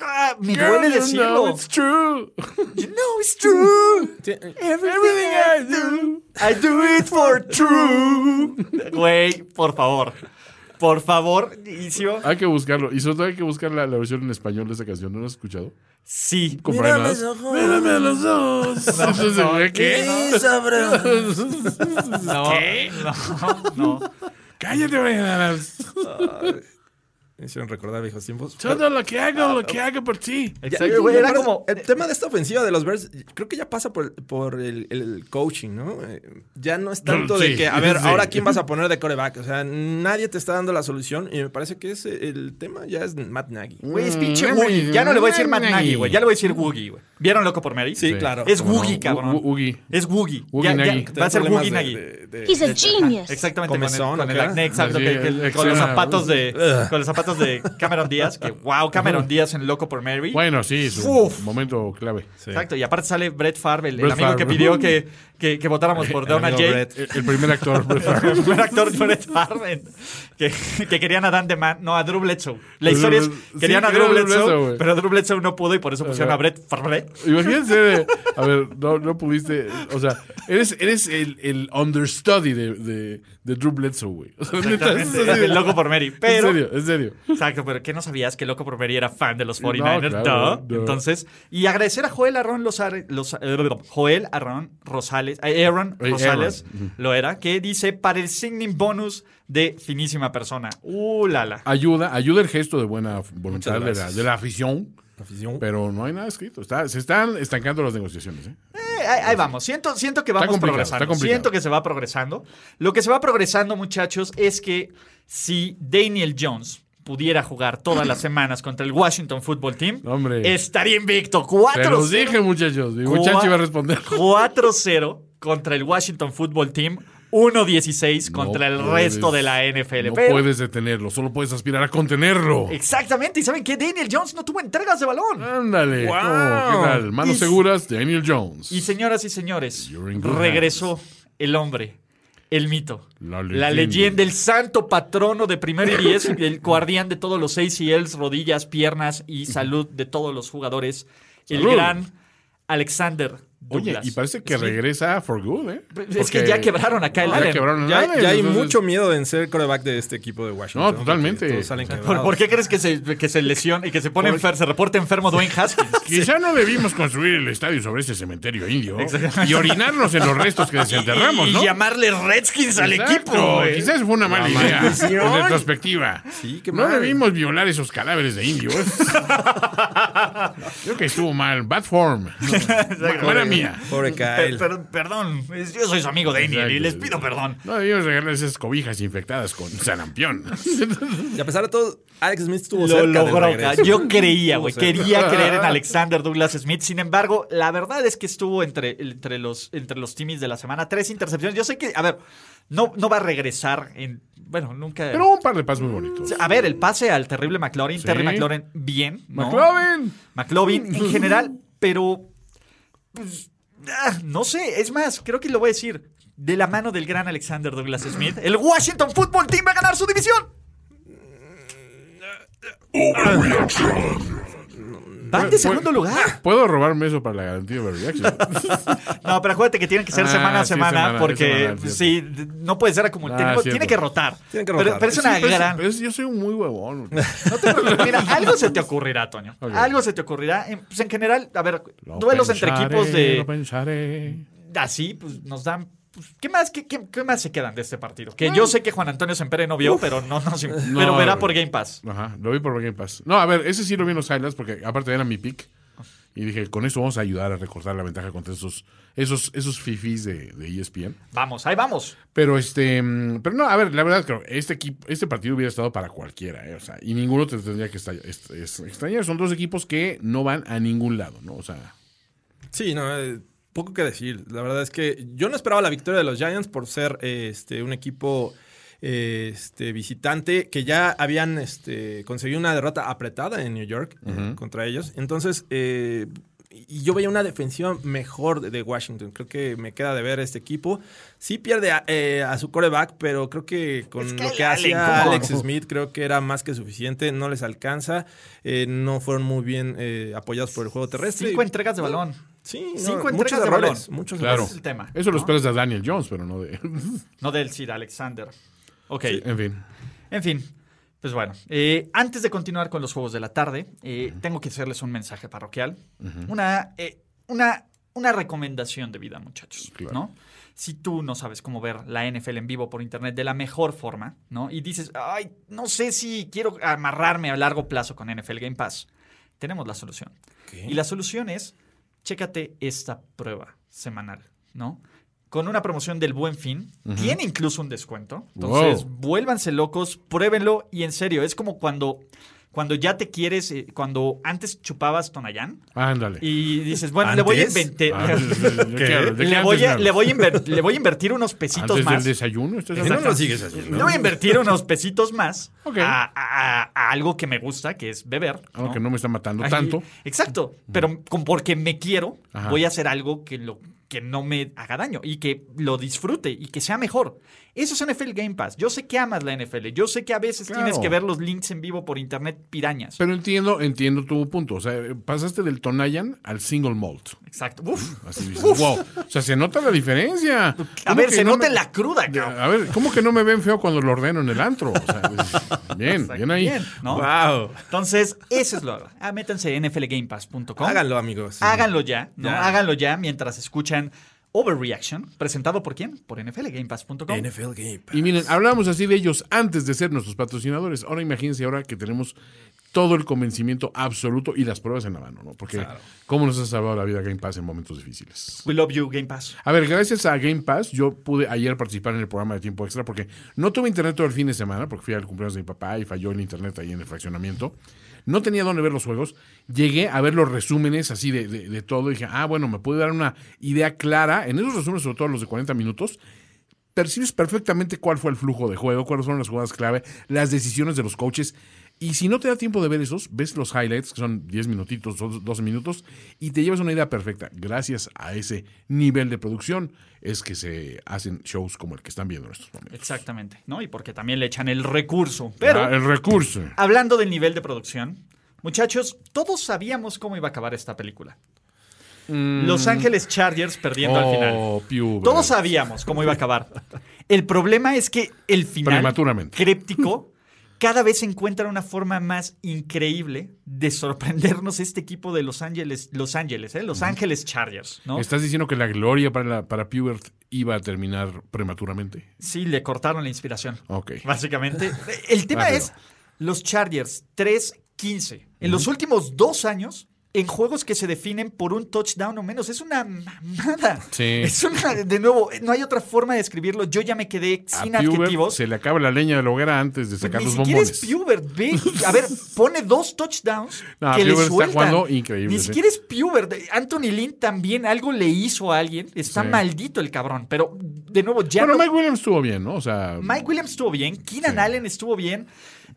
ah, me duele you decirlo. know it's true. (laughs) You know it's true. Everything I do, I do it for true. (laughs) Güey, por favor. Por favor, inicio. Hay que buscarlo. Y sobre todo hay que buscar la, la versión en español de esa canción. ¿No la has escuchado? Sí. Con Brian Adams. Mírame a los ojos. Entonces, güey, ¿qué? No, no, no. Cállate, Brian Adams. Me hicieron recordar viejos tiempos. Todo lo que hago, lo que hago por ti. Exacto, güey, era como... El tema de esta ofensiva de los Bears, creo que ya pasa por, por el, el coaching, ¿no? Eh, ya no es tanto Sí, de que, a ver, sí. ahora quién vas a poner de coreback. O sea, nadie te está dando la solución y me parece que es el tema ya es Matt Nagy. Güey, es pinche Mm, Woogie. Ya no le voy a decir Matt Nagy. Güey. Ya le voy a decir Woogie, güey. ¿Vieron Loco por Mary? Sí, claro. Es no. Woogie, cabrón. Woogie. Es Woogie. Woogie Nagy. Va a ser Woogie Nagy. He's a genius. Exactamente, con el, con acné, exacto, los zapatos de con los zapatos de Cameron Díaz, que wow, Cameron Díaz en Loco por Mary. Bueno, sí, es un Uf. momento clave. Exacto, y aparte sale Brett Favre, el, Brett amigo Favre. que pidió que, que, que votáramos por Donald J. Brett. El, el primer actor. Brett (laughs) Favre. El primer actor Brett Favre que, que querían a Dan DeMan, no, a Drew Bledsoe. La historia es, querían a Drew a Drew Bledsoe, pero Drew Bledsoe no pudo y por eso pusieron a Brett Favre. Imagínense, a ver, no, no pudiste, o sea, eres, eres el, el understudy de, de, de Drew Bledsoe, güey. O sea, El Loco por Mary. Pero, En serio, en serio. Exacto, pero ¿qué no sabías que Loco por Mary era fan de los No, 49ers? claro, Duh. no. Entonces, y agradecer a Joel Arron Los, eh, Joel Arron Rosales, Aaron Eh, Rosales, Aaron. lo era, que dice para el signing bonus de finísima persona. Uh, lala. Ayuda, ayuda el gesto de buena voluntad la, de la afición, Afición. pero no hay nada escrito. Está, se están estancando las negociaciones, ¿eh? Eh, ahí, ahí vamos. Siento, siento que vamos progresando. Siento que se va progresando. Lo que se va progresando, muchachos, es que si Daniel Jones pudiera jugar todas las semanas contra el Washington Football Team, Hombre. estaría invicto. 4 Se los dije, muchachos. Mi muchacho iba a responder. 4-0 contra el Washington Football Team. 1-16 contra No el puedes- resto de la NFL. No Pero- puedes detenerlo, solo puedes aspirar a contenerlo. Exactamente. ¿Y saben qué? Daniel Jones no tuvo entregas de balón. Ándale. Wow. ¿Qué tal? Manos Y- seguras, Daniel Jones. Y señoras y señores, regresó el hombre, el mito, La la leyenda. leyenda, el santo patrono de primer y diez, (laughs) el guardián de todos los ACLs, rodillas, piernas y salud de todos los jugadores, el Salud. gran Alexander Oye, y parece que Es que- regresa for good, ¿eh? Es que ya quebraron a Kyle Ya Allen. quebraron a Ya, Allen, ya hay entonces- mucho miedo en ser coreback de este equipo de Washington. No, totalmente. porque todos salen ¿Por, por qué crees que se, que se lesiona y que se pone enfer- se reporta enfermo Dwayne Haskins? (laughs) Quizá no debimos construir el estadio sobre ese cementerio indio y orinarnos en los restos que desenterramos, y, ¿no? y llamarle Redskins al Exacto. equipo. güey. Quizás fue una mala La idea en retrospectiva. Sí, qué no mal. debimos violar esos cadáveres de indios. (laughs) Creo que estuvo mal. Bad form. No, mía. (laughs) Pobre Kyle. per- perdón, yo soy su amigo Daniel y Exacto. les pido perdón. No debimos regalar esas cobijas infectadas con sarampión. Y a pesar de todo, Alex Smith estuvo Lo logró. Yo creía, güey. Quería creer en Alexander Douglas Smith. Sin embargo, la verdad es que estuvo entre, entre los, entre los timis de la semana. Tres intercepciones. Yo sé que, a ver, no, no va a regresar en. Bueno, nunca. Pero un par de pasos muy bonitos. a ver, el pase al terrible McLaurin. Sí. Terry McLaurin, bien. ¿no? McLovin. McLovin en general, pero. Pues, ah, no sé, es más, creo que lo voy a decir. De la mano del gran Alexander Douglas Smith, el Washington Football Team va a ganar su división. Van de segundo lugar. (laughs) ¿Puedo robarme eso para la garantía de reaction? (laughs) No, pero acuérdate que tienen que ser Ah, semana a sí, semana, semana, porque cierto. sí, no puede ser acumulado. Ah, tiene, cierto. que rotar. Tiene que Pero- rotar. Pero, es Sí, una pero es- gran. pero es- yo soy un muy huevón. No te- mira, (laughs) algo se te ocurrirá, Toño. Ok. Algo se te ocurrirá. En, pues en general, a ver, Lo duelos entre pensaré, equipos de. Lo pensaré. así, pues nos dan. Pues, ¿Qué más, qué, qué- qué más se quedan de este partido? Que yo sé que Juan Antonio Sempere no vio, pero no, no, sí, (laughs) pero verá por Game Pass. Ajá, lo vi por Game Pass. No, a ver, ese sí lo vi en los highlights porque aparte era mi pick. Y dije, con eso vamos a ayudar a recortar la ventaja contra esos, esos, esos fifis de, de ESPN. Vamos, ahí vamos. Pero este, mm, pero no, a ver, la verdad creo este equipo, este partido hubiera estado para cualquiera, ¿eh? o sea, y ninguno te tendría que estar, es- es- extrañar. Son dos equipos que no van a ningún lado, ¿no? O sea, Sí, no, eh, poco que decir. La verdad es que yo no esperaba la victoria de los Giants por ser eh, este, un equipo eh, este, visitante que ya habían este, conseguido una derrota apretada en New York eh, contra ellos. Entonces, eh, y yo veía una defensiva mejor de, de Washington. Creo que me queda de ver este equipo. Sí pierde a, eh, a su coreback, pero creo que con Es que lo que hacía. Alex Smith, creo que era más que suficiente. No les alcanza. Eh, no fueron muy bien eh, apoyados por el juego terrestre. Cinco entregas de balón. Sí, no, Cinco muchos entregas de errores, balón. muchos claro. Ese es el tema. Eso lo ¿no? esperas de Daniel Jones, pero no de. (laughs) No del Sir Alexander. Ok. en fin. En fin, pues bueno, eh, antes de continuar con los juegos de la tarde, eh, tengo que hacerles un mensaje parroquial, una, eh, una, una recomendación de vida, muchachos, Claro. ¿no? Si tú no sabes cómo ver la NFL en vivo por internet de la mejor forma, ¿no? Y dices, ay, no sé si quiero amarrarme a largo plazo con NFL Game Pass, tenemos la solución. Y la solución es, chécate esta prueba semanal, ¿no? Con una promoción del Buen Fin, tiene incluso un descuento. Entonces, Wow. vuélvanse locos, pruébenlo y en serio, es como cuando, cuando ya te quieres, eh, cuando antes chupabas Tonayán Ándale. y dices, bueno, le voy a inventar. Ah, ¿de qué hablas? ¿De qué le, voy a, hablas? le, voy a inver- le voy a invertir unos pesitos ¿Antes del más. desayuno? ¿Estás No lo sigues así, Le ¿no? voy a invertir unos pesitos más a, a- a algo que me gusta, que es beber. ¿no? Aunque no me está matando Ahí- tanto. Exacto, pero con- porque me quiero, Ajá. voy a hacer algo que, lo, que no me haga daño y que lo disfrute y que sea mejor. Eso es NFL Game Pass. Yo sé que amas la NFL. Yo sé que a veces Claro. tienes que ver los links en vivo por internet pirañas. Pero entiendo, entiendo tu punto. O sea, pasaste del Tonayan al single malt. Exacto. Uf. Así dices, wow. O sea, se nota la diferencia. A ¿Cómo ver, se no nota me- la cruda, cabrón. A ver, ¿cómo que no me ven feo cuando lo ordeno en el antro? O sea, es- (laughs) bien, bien ahí. Bien, ¿no? Wow. Entonces, eso es lo. Ah, métanse en nflgamepass.com. Háganlo, amigos. Háganlo ya, ¿no? Ya. Háganlo ya mientras escuchan Overreaction, presentado por quién? Por nflgamepass.com. NFL Game Pass. Y miren, hablábamos así de ellos antes de ser nuestros patrocinadores. Ahora imagínense ahora que tenemos todo el convencimiento absoluto y las pruebas en la mano, ¿no? Porque ¿cómo nos ha salvado la vida Game Pass en momentos difíciles? We love you, Game Pass. A ver, gracias a Game Pass, yo pude ayer participar en el programa de tiempo extra porque no tuve internet todo el fin de semana porque fui al cumpleaños de mi papá y falló el internet ahí en el fraccionamiento. No tenía dónde ver los juegos. Llegué a ver los resúmenes así de, de- todo y dije, ah, bueno, me puede dar una idea clara. En esos resúmenes, sobre todo los de 40 minutos, percibes perfectamente cuál fue el flujo de juego, cuáles fueron las jugadas clave, las decisiones de los coaches. Y si no te da tiempo de ver esos, ves los highlights, que son 10 minutitos o 12 minutos, y te llevas una idea perfecta. Gracias a ese nivel de producción es que se hacen shows como el que están viendo en estos momentos. Exactamente, ¿no? Y porque también le echan el recurso. Pero, Ah, el recurso. hablando del nivel de producción, muchachos, todos sabíamos cómo iba a acabar esta película. Los Ángeles Chargers perdiendo al final. Mm. Oh, Todos sabíamos cómo iba a acabar. El problema es que el final Prematuramente. (laughs) cada vez encuentra una forma más increíble de sorprendernos este equipo de Los Ángeles, Los Ángeles, ¿eh? Los Ángeles Chargers, ¿no? ¿Estás diciendo que la gloria para, la, para Pubert iba a terminar prematuramente? Sí, le cortaron la inspiración. Ok. Básicamente. El tema Rápido. es los Chargers 3-15. En los últimos dos años, en juegos que se definen por un touchdown o menos, es una mamada. Sí. Es una, de nuevo, no hay otra forma de describirlo. Yo ya me quedé A sin Pubert adjetivos. se le acaba la leña de la hoguera antes de sacar Ni los siquiera bombones. es Pubert, ve. A ver, pone dos touchdowns (laughs) No, que le Pubert está sueltan. jugando increíble, Ni sí. siquiera es Pubert. Anthony Lynn también algo le hizo a alguien. Está Sí. maldito el cabrón. Pero, de nuevo, ya Bueno, no- Mike Williams estuvo bien, ¿no? O sea, Mike Williams estuvo bien, Keenan Allen estuvo bien.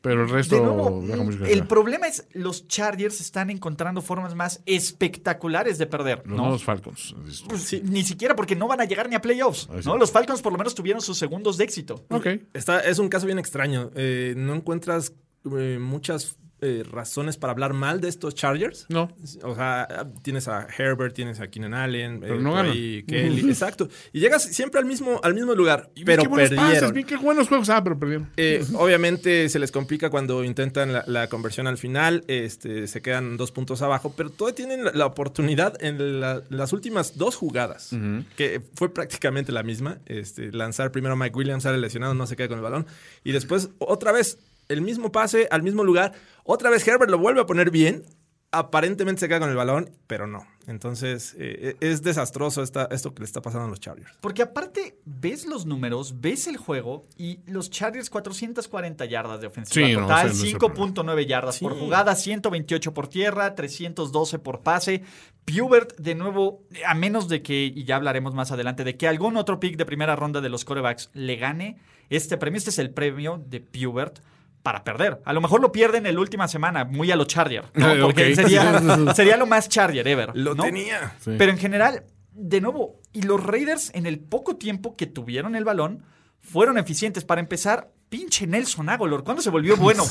Pero el resto De nuevo, el problema es los Chargers están encontrando formas más espectaculares de perder. Los ¿no? nuevos Falcons. Pues, Ni siquiera porque no van a llegar ni a playoffs. Sí. ¿no? Los Falcons por lo menos tuvieron sus segundos de éxito. Ok. Está, es un caso bien extraño. Eh, no encuentras eh, muchas eh, razones para hablar mal de estos Chargers. No. O sea, tienes a Herbert, tienes a Keenan Allen, Pero eh, no ahí Kelly, (laughs) exacto. Y llegas siempre al mismo, al mismo lugar, Y pero qué perdieron. pases, bien, qué buenos juegos. Ah, pero perdieron. Eh, obviamente se les complica cuando intentan la, la conversión al final, este, se quedan dos puntos abajo, pero todavía tienen la, la oportunidad en la- las últimas dos jugadas, que fue prácticamente la misma, este, lanzar primero a Mike Williams, sale lesionado, no se queda con el balón, y después otra vez el mismo pase al mismo lugar, otra vez Herbert lo vuelve a poner bien, aparentemente se queda con el balón, pero no. Entonces, eh, es desastroso esta, esto que le está pasando a los Chargers. Porque aparte, ves los números, ves el juego y los Chargers 440 yardas de ofensiva Sí, total, ese no es el 5.9 yardas por jugada, 128 por tierra, 312 por pase. Pubert, de nuevo, a menos de que, y ya hablaremos más adelante, de que algún otro pick de primera ronda de los corebacks le gane este premio. Este es el premio de Pubert para perder. A lo mejor lo pierden en la última semana, muy a lo Charger, ¿no? Eh, Porque ok. sería, (laughs) sería lo más Charger ever. Lo ¿no? tenía. Sí. Pero en general, de nuevo, y los Raiders en el poco tiempo que tuvieron el balón, fueron eficientes. Para empezar, pinche Nelson Aguilar. ¿Cuándo se volvió bueno?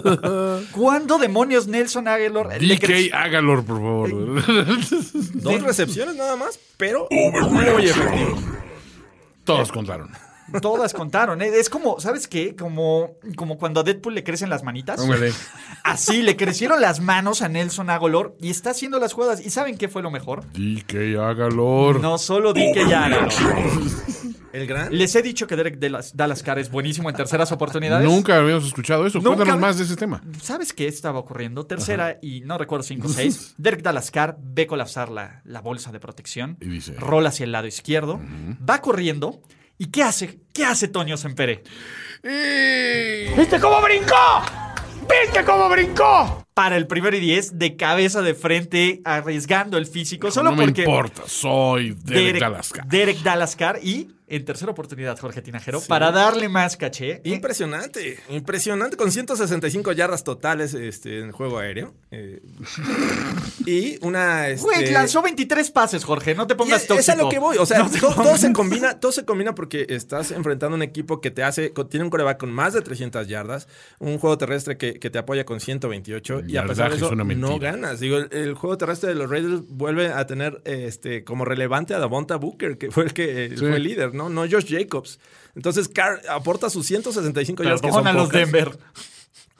(laughs) ¿Cuándo demonios Nelson Aguilar? DK Agalor, por favor. Dos recepciones nada más, pero muy efectivo. Todos contaron. Todas contaron. ¿eh? Es como, ¿sabes qué? Como, como cuando a Deadpool le crecen las manitas. Ándale. Así, le crecieron las manos a Nelson Aguilar y está haciendo las jugadas. ¿Y saben qué fue lo mejor? DK Agalor. No solo ya Aguilar. El gran. Les he dicho que Derek Dallas, Dallas Carr es buenísimo en terceras oportunidades. Nunca habíamos escuchado eso. Nunca Cuéntanos más de ese tema. ¿Sabes qué estaba ocurriendo? Tercera y no recuerdo 5 o 6. Derek Dalascar ve colapsar la, la bolsa de protección. Y dice- Rola hacia el lado izquierdo. Va corriendo. ¿Y qué hace? ¿Qué hace Toño Sempere? ¿Viste cómo brincó? ¿Viste cómo brincó? Para el primero y 10, de cabeza de frente, arriesgando el físico. Solo no me porque. importa, soy Derek, Dalascar. Derek Dalascar y, en tercera oportunidad, Jorge Tinajero, para darle más caché. Impresionante, impresionante, con 165 yardas totales este, en el juego aéreo. eh, y una... Este, Güey, lanzó 23 pases, Jorge. No te pongas es, tóxico. es a lo que voy, o sea, No todo, se combina, todo se combina porque estás enfrentando un equipo que te hace, tiene un coreback con más de 300 yardas, un juego terrestre que, que te apoya con 128 El y a pesar de es eso no ganas. Digo, el, el juego terrestre de los Raiders vuelve a tener este como relevante a Davonta Booker, que fue el que Sí. fue el líder, ¿no? No Josh Jacobs. Entonces Carr aporta sus 165 yardas que son a los pocas. Denver.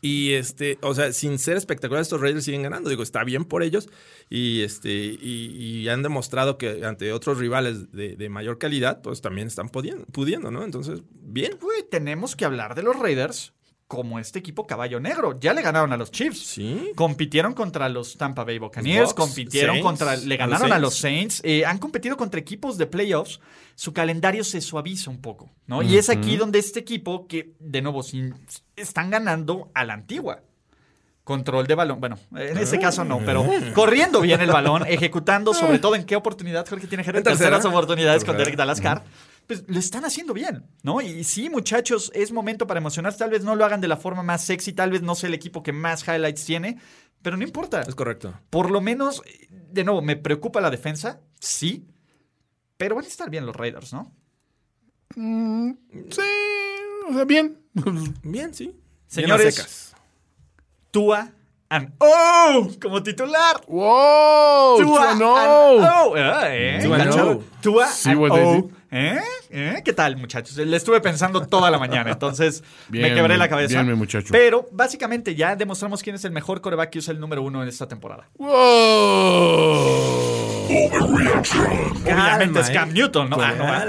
Y este, o sea, sin ser espectacular, estos Raiders siguen ganando. Digo, está bien por ellos. Y este, y, y han demostrado que ante otros rivales de, de mayor calidad, pues también están pudiendo, pudiendo, ¿no? Entonces, bien. Güey, tenemos que hablar de los Raiders como este equipo caballo negro. Ya le ganaron a los Chiefs. Sí. Compitieron contra los Tampa Bay Buccaneers, compitieron Saints, contra, le ganaron a los Saints, eh, han competido contra equipos de playoffs. Su calendario se suaviza un poco, ¿no? Y es aquí donde este equipo, que de nuevo sin- están ganando a la antigua. Control de balón. Bueno, en este caso no, pero corriendo bien el balón, (laughs) ejecutando, sobre todo en qué oportunidad, Jorge tiene En terceras tercera. oportunidades con. Derek Dalascar. Pues lo están haciendo bien, ¿no? Y sí, muchachos, es momento para emocionarse. Tal vez no lo hagan de la forma más sexy, tal vez no sea el equipo que más highlights tiene, pero no importa. Es correcto. Por lo menos, de nuevo, me preocupa la defensa, sí, pero van a estar bien los Raiders, ¿no? Sí, o sea, bien. (laughs) Bien, sí. Señores, Bien a secas. Tua and Oh como titular. ¡Wow! Tua Tua, no! and Oh. ¿eh? Tua Sí, and Oh. ¿Eh? ¿Eh? ¿Qué tal, muchachos? Le estuve pensando toda la mañana, entonces (laughs) me quebré la cabeza. bien, mi muchacho. Pero básicamente ya demostramos quién es el mejor coreback que usa el número uno en esta temporada. ¡Wow! Obviamente es ¿eh? Cam Newton, ¿no? Ah, no, ah.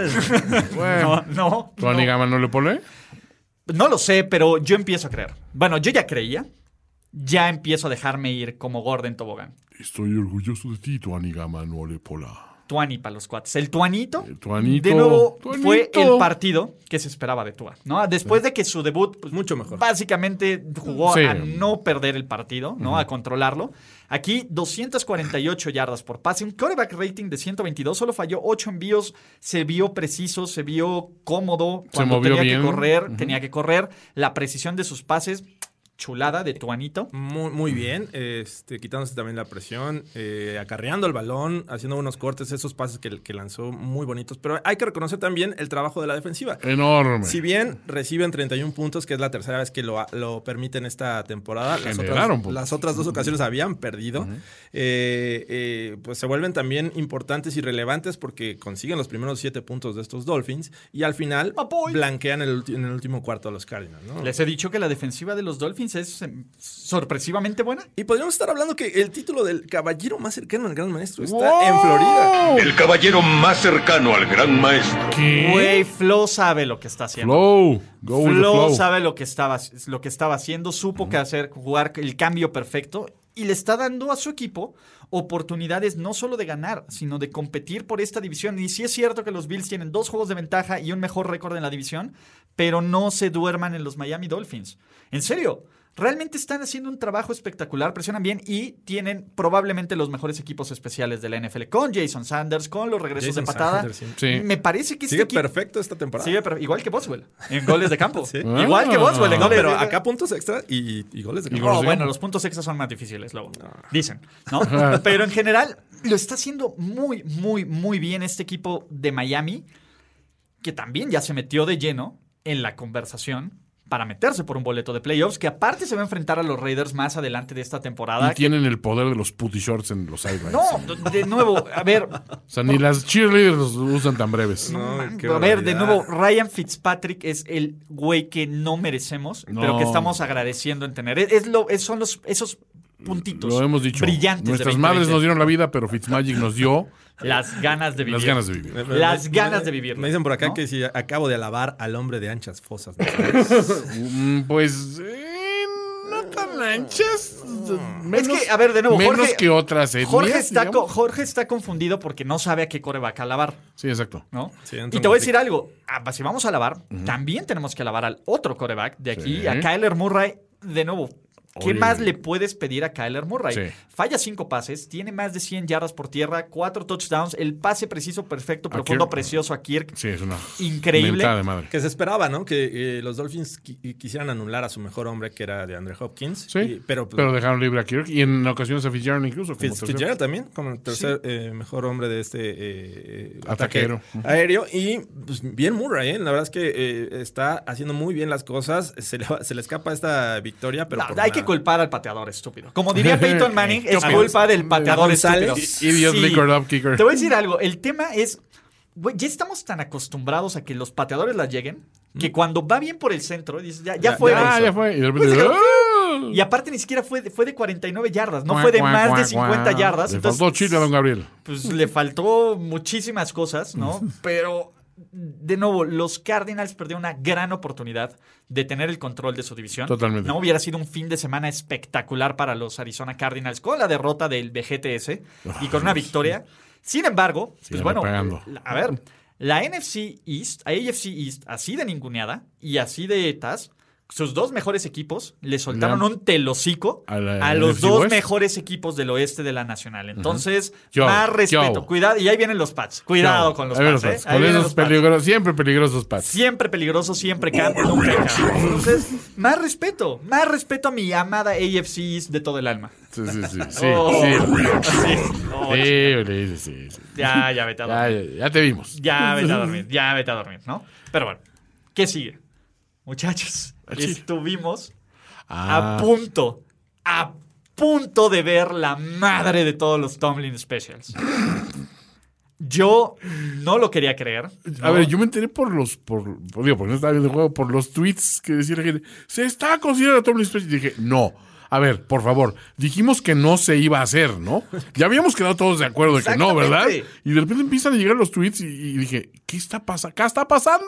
(laughs) Bueno, no, no, ¿Tu Annie no. Gama no le pone? No lo sé, pero yo empiezo a creer. Bueno, yo ya creía. Ya empiezo a dejarme ir como Gordon Tobogán. Estoy orgulloso de ti, tu Annie Tuani para los cuates. El Tuanito, El Tuanito, de nuevo, Tuanito. fue el partido que se esperaba de Tua. ¿no? Después de que su debut, pues, Mucho mejor. básicamente jugó Sí. a no perder el partido, ¿no? A controlarlo. Aquí, 248 yardas por pase, un quarterback rating de 122, solo falló 8 envíos, se vio preciso, se vio cómodo cuando movió tenía bien. que correr, tenía que correr, la precisión de sus pases, chulada de Tuanito. Muy, muy bien, este, quitándose también la presión, eh, acarreando el balón, haciendo unos cortes, esos pases que, que lanzó muy bonitos. Pero hay que reconocer también el trabajo de la defensiva. Enorme. Si bien reciben 31 puntos, que es la tercera vez que lo, lo permiten esta temporada, las otras, puntos. las otras dos ocasiones habían perdido, eh, eh, pues se vuelven también importantes y relevantes porque consiguen los primeros siete puntos de estos Dolphins y al final blanquean el ulti- en el último cuarto a los Cardinals. ¿no? Les he dicho que la defensiva de los Dolphins es em, sorpresivamente buena. Y podríamos estar hablando que el título del caballero más cercano al gran maestro está en Florida. El caballero más cercano al gran maestro. ¿Qué? Güey, Flo sabe lo que está haciendo. Flow. Go Flo flow. sabe lo que estaba, lo que estaba haciendo, supo que hacer, jugar el cambio perfecto y le está dando a su equipo oportunidades no solo de ganar, sino de competir por esta división. Y sí es cierto que los Bills tienen dos juegos de ventaja y un mejor récord en la división, pero no se duerman en los Miami Dolphins. En serio, realmente están haciendo un trabajo espectacular, presionan bien y tienen probablemente los mejores equipos especiales de la NFL con Jason Sanders, con los regresos de patada. Me parece que sigue perfecto esta temporada. Sigue igual que Boswell en goles de campo. (laughs) Igual que Boswell en goles pero acá puntos extra y, goles de campo. Oh, bueno, los puntos extra son más difíciles luego. Dicen, ¿no? (laughs) pero en general lo está haciendo muy muy muy bien este equipo de Miami que también ya se metió de lleno en la conversación para meterse por un boleto de playoffs, que aparte se va a enfrentar a los Raiders más adelante de esta temporada. Y tienen el poder de los putty shorts en los sidelines. No, de nuevo, a ver. o sea, ni las cheerleaders los usan tan breves. a ver, de nuevo, Ryan Fitzpatrick es el güey que no merecemos, pero que estamos agradeciendo en tener. Es, lo, son los, esos puntitos. Lo hemos dicho. Brillantes. Nuestras madres nos dieron la vida, pero Fitzmagic nos dio las ganas de vivir. Las ganas de vivir. Las ganas de vivir. Me dicen por acá que si acabo de alabar al hombre de anchas fosas. Mm, pues eh, no tan anchas. es que, a ver, de nuevo, menos que otras Jorge está, Jorge está confundido porque no sabe a qué core va a alabar. Sí, exacto. ¿no? y te voy a decir algo. Ah, si vamos a alabar, también tenemos que alabar al otro coreback de aquí, a Kyler Murray. De nuevo, ¿Qué más le puedes pedir a Kyler Murray? Falla cinco pases, tiene más de 100 yardas por tierra, cuatro touchdowns, el pase preciso, perfecto, profundo, precioso a Kirk. Sí, es una increíble. De madre. Que se esperaba, ¿no? Que eh, los Dolphins quisieran anular a su mejor hombre, que era de Andre Hopkins. Sí, pero, pero dejaron libre a Kirk y en ocasiones a Fitzgerald incluso. Como Fitzgerald también, como el tercer eh, mejor hombre de este eh, ataque aéreo. Y pues, bien Murray, ¿eh? La verdad es que está haciendo muy bien las cosas. Se le, se le escapa esta victoria, pero. hay que culpar al pateador estúpido. Como diría (laughs) Peyton Manning, es culpa del pateador estúpido. Idiot up kicker. Te voy a decir algo. El tema es. ya estamos tan acostumbrados a que los pateadores la lleguen que cuando va bien por el centro, dices, ya, ya, fue. Ya, ya fue. ¡ah! Y, aparte ni siquiera fue de, fue de 49 yardas, no fue de más de 50 yardas. Le faltó chile a don Gabriel. Pues le faltó muchísimas cosas, ¿no? (laughs) Pero de nuevo, los Cardinals perdieron una gran oportunidad de tener el control de su división. Totalmente. No hubiera sido un fin de semana espectacular para los Arizona Cardinals con la derrota del BGTS y con una victoria. Sin embargo, pues bueno, a ver, la NFC East, AFC East, así de ninguneada y así de tas, sus dos mejores equipos le soltaron un telocico a, los dos mejores equipos del oeste de la Nacional. Entonces, más respeto. Cuidado, y ahí vienen los Pats. Cuidado con los Pats. ¿eh? Con esos peligrosos, siempre peligrosos Pats. Siempre peligrosos, siempre nunca Entonces, más respeto. Más respeto a mi amada AFC de todo el alma. Sí, sí, sí. (laughs) Sí, oh, (laughs) sí. sí, sí, Ya, ya vete a dormir. Ya, ya te vimos. Ya vete a dormir. Ya vete a dormir, ¿no? Pero bueno, ¿qué sigue? Muchachos, estuvimos a ah. punto, a punto de ver la madre de todos los Tomlin Specials. Yo no lo quería creer. A ver, yo me enteré por los, por, digo, porque no estaba viendo el juego, por los tweets que decía la gente, se está considerando Tomlin Specials. Y dije, no. A ver, por favor, dijimos que no se iba a hacer, ¿no? Ya habíamos quedado todos de acuerdo de que no, ¿verdad? Y de repente empiezan a llegar los tweets y, y dije, ¿qué está pasando? ¿Qué está pasando?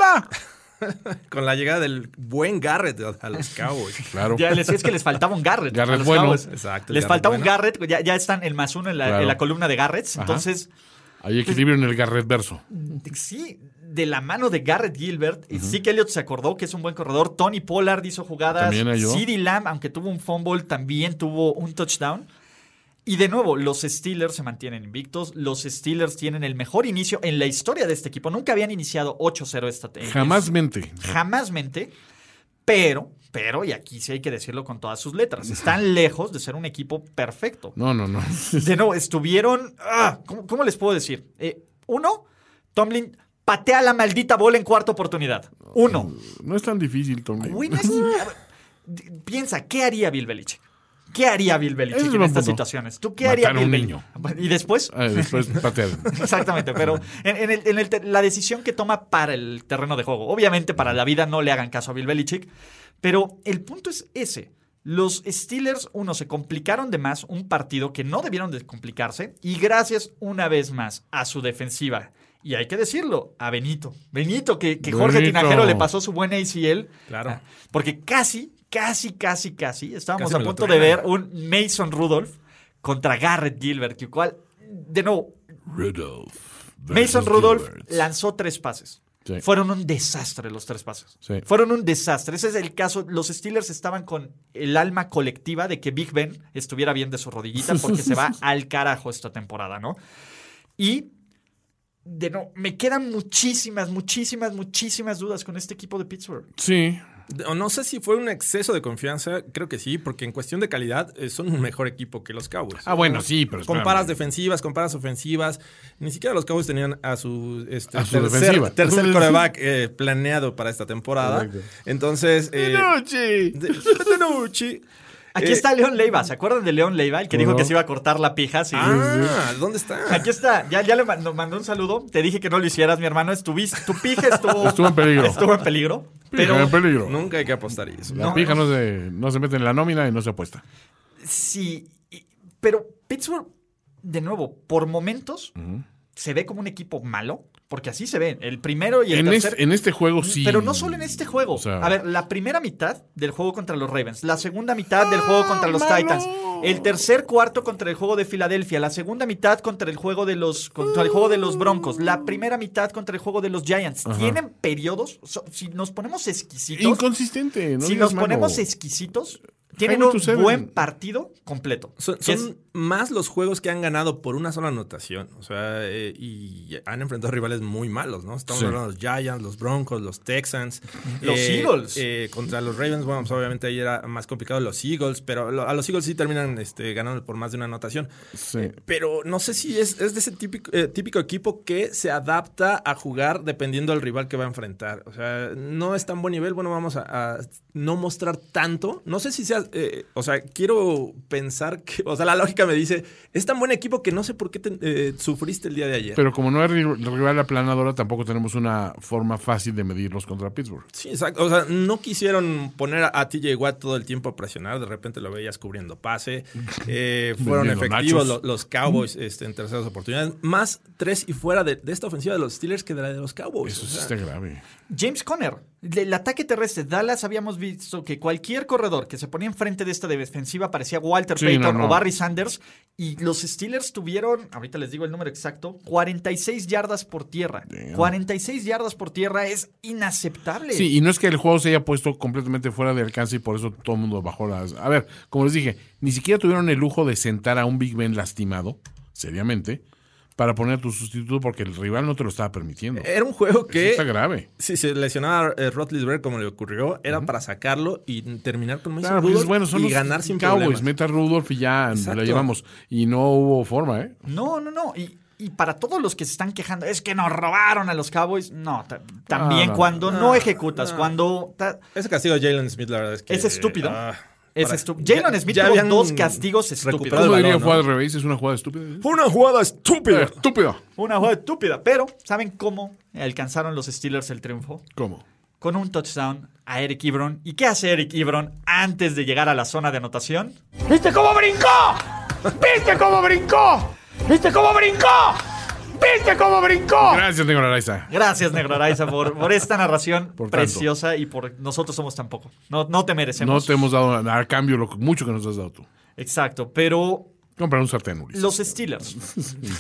(laughs) Con la llegada del buen Garrett a los Cowboys. (laughs) Claro. Ya les, es que les faltaba un Garrett. Garrett bueno. Exacto. Les faltaba un Garrett. Ya, ya, están el más uno en la, columna de Garrett. Entonces. Hay equilibrio en el Garrett verso. Sí, de la mano de Garrett Gilbert. Sí que Elliott se acordó que es un buen corredor. Tony Pollard hizo jugadas. CeeDee Lamb, aunque tuvo un fumble, también tuvo un touchdown. Y de nuevo, los Steelers se mantienen invictos. Los Steelers tienen el mejor inicio en la historia de este equipo. Nunca habían iniciado 8-0 esta temporada. Jamás mente. Jamás mente. Pero, pero, y aquí sí hay que decirlo con todas sus letras, (laughs) están lejos de ser un equipo perfecto. No, no, no. (laughs) De nuevo, estuvieron. Ah, ¿cómo, les puedo decir? Eh, uno, Tomlin patea la maldita bola en cuarta oportunidad. Uno. No es tan difícil, Tomlin. (laughs) piensa, ¿qué haría Bill Belichick? ¿Qué haría Bill Belichick en estas situaciones? ¿Tú qué haría Bill Belichick? ¿Y después? Ah, después patear. (laughs) Exactamente, pero en, la decisión que toma para el terreno de juego. Obviamente para la vida no le hagan caso a Bill Belichick, pero el punto es ese. Los Steelers, uno, se complicaron de más un partido que no debieron de complicarse y gracias una vez más a su defensiva. Y hay que decirlo, a Benito. Benito, que, Jorge Tinajero le pasó su buena ACL. Claro. Porque casi, casi, casi, casi estábamos a punto de ver un Mason Rudolph contra Garrett Gilbert, que cual, de nuevo, Rudolph. Mason Rudolph Gilbert. lanzó tres pases. Sí. Fueron un desastre los tres pases. Sí. Fueron un desastre. Ese es el caso. Los Steelers estaban con el alma colectiva de que Big Ben estuviera bien de su rodillita porque se va (laughs) al carajo esta temporada, ¿no? Y de no, me quedan muchísimas, muchísimas, muchísimas dudas con este equipo de Pittsburgh. Sí. No sé si fue un exceso de confianza, creo que sí, porque en cuestión de calidad eh, son un mejor equipo que los Cowboys. Ah, bueno, sí, pero. Comparas defensivas, comparas ofensivas. Ni siquiera los Cowboys tenían a su, este, A su tercer, tercer (laughs) coreback eh, planeado para esta temporada. Correcto. Entonces. eh, de-. (laughs) Aquí Eh, está León Leiva. ¿Se acuerdan de León Leiva? El que dijo que se iba a cortar la pija. Sí. Ah, ¿dónde está? Aquí está. Ya, ya le mandó, mandó un saludo. Te dije que no lo hicieras, mi hermano. Estuviste, tu pija estuvo, (laughs) Estuvo en peligro. Estuvo en peligro. Pero Pero en peligro. Nunca hay que apostar eso. La No, pija no. se, no se mete en la nómina y no se apuesta. sí. Pero Pittsburgh, de nuevo, por momentos, se ve como un equipo malo. Porque así se ve. El primero y el En, tercer. este, en este juego sí. Pero no solo en este juego. O sea- a ver, la primera mitad del juego contra los Ravens, la segunda mitad del juego contra los Titans, el tercer cuarto contra el juego de Filadelfia, la segunda mitad contra el juego de los contra el juego de los Broncos, la primera mitad contra el juego de los Giants. Tienen periodos, so- si nos ponemos exquisitos, Inconsistente. No si nos malo. ponemos exquisitos, tienen un buen partido completo. Son, es- más los juegos que han ganado por una sola anotación. O sea, eh, y han enfrentado rivales muy malos, ¿no? Estamos Sí. hablando de los Giants, los Broncos, los Texans. Los eh, Eagles. eh, contra los Ravens, bueno, pues obviamente ahí era más complicado los Eagles, pero lo- a los Eagles sí terminan este, ganando por más de una anotación. Sí. Eh, pero no sé si es, es de ese típico, eh, típico equipo que se adapta a jugar dependiendo del rival que va a enfrentar. O sea, no es tan buen nivel, bueno, vamos a, a no mostrar tanto. No sé si sea, eh, o sea, quiero pensar que, o sea, la lógica me dice, es tan buen equipo que no sé por qué te- eh, sufriste el día de ayer. Pero como no es ri- rival aplanadora, tampoco tenemos una forma fácil de medirlos contra Pittsburgh. Sí, exacto. O sea, no quisieron poner a, a TJ Watt todo el tiempo a presionar. De repente lo veías cubriendo pase. (laughs) Eh, fueron efectivos los, Cowboys este, en terceras oportunidades. Más tres y fuera de, de esta ofensiva de los Steelers que de la de los Cowboys. Eso O sí sea, está grave. James Conner, el ataque terrestre, Dallas habíamos visto que cualquier corredor que se ponía enfrente de esta defensiva parecía Walter Sí, Payton no, no. o Barry Sanders y los Steelers tuvieron, ahorita les digo el número exacto, 46 yardas por tierra. 46 yardas por tierra es inaceptable. Sí, y no es que el juego se haya puesto completamente fuera de alcance y por eso todo el mundo bajó las... A ver, como les dije, ni siquiera tuvieron el lujo de sentar a un Big Ben lastimado, seriamente, para poner a tu sustituto porque el rival no te lo estaba permitiendo. Era un juego Eso que, está grave. si se lesionaba a Rotlisberger como le ocurrió, era para sacarlo y terminar con Mason Claro, pues, Rudolph bueno, son y los ganar sin Cowboys, problemas. meta a Rudolph y ya Exacto. la llevamos. Y no hubo forma, ¿eh? No, no, no. Y, y para todos los que se están quejando, es que nos robaron a los Cowboys. No, ta- también no, cuando no, ejecutas, cuando... Ese castigo de Jalen Smith, la verdad es que... Es estúpido. ah, es para- estúpido. Jalen Smith tuvo dos castigos estúpidos. ¿Cómo diría ¿no? al revés? Es una jugada estúpida. Fue una jugada estúpida. Estúpida. Una jugada estúpida, pero ¿saben cómo alcanzaron los Steelers el triunfo? ¿Cómo? Con un touchdown a Eric Ebron. ¿Y qué hace Eric Ebron antes de llegar a la zona de anotación? ¿Viste cómo brincó? ¿Viste cómo brincó? ¿Viste cómo brincó? ¿Viste cómo brincó? Gracias, Negro Araiza. Gracias, Negro Araiza, por, por esta narración Por preciosa y por nosotros somos tan poco. No, no te merecemos. No te hemos dado a cambio lo mucho que nos has dado tú. Exacto, pero Comprar un sartén, Ulises. los Steelers.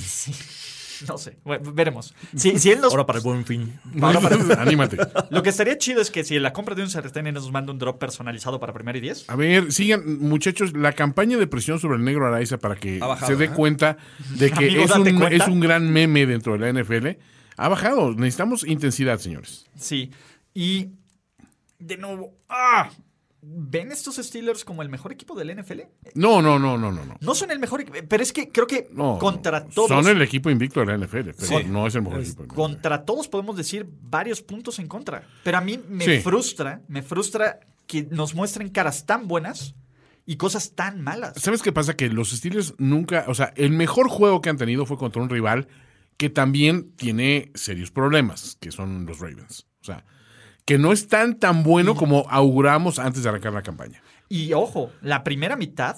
Sí. (laughs) (laughs) No sé, bueno, veremos. Si, si él nos Ahora para el buen fin. (laughs) (laughs) Anímate. Lo que estaría chido es que si en la compra de un sartén nos manda un drop personalizado para primer y diez. A ver, sigan, muchachos, la campaña de presión sobre el negro Araiza para que bajado, se dé ¿eh? cuenta de que Amigo, es, un, cuenta. es un gran meme dentro de la NFL. Ha bajado. Necesitamos intensidad, señores. Sí. Y de nuevo, ¡ah! ¿Ven estos Steelers como el mejor equipo del NFL? No, no, no, no, no. no. No son el mejor equipo, pero es que creo que No, contra todos. Son el equipo invicto de la NFL, pero Sí. no es el mejor equipo. Contra todos podemos decir varios puntos en contra. Pero a mí me Sí. frustra, me frustra que nos muestren caras tan buenas y cosas tan malas. ¿Sabes qué pasa? Que los Steelers nunca, o sea, el mejor juego que han tenido fue contra un rival que también tiene serios problemas, que son los Ravens. O sea, que no es tan tan bueno como auguramos antes de arrancar la campaña. Y ojo, la primera mitad,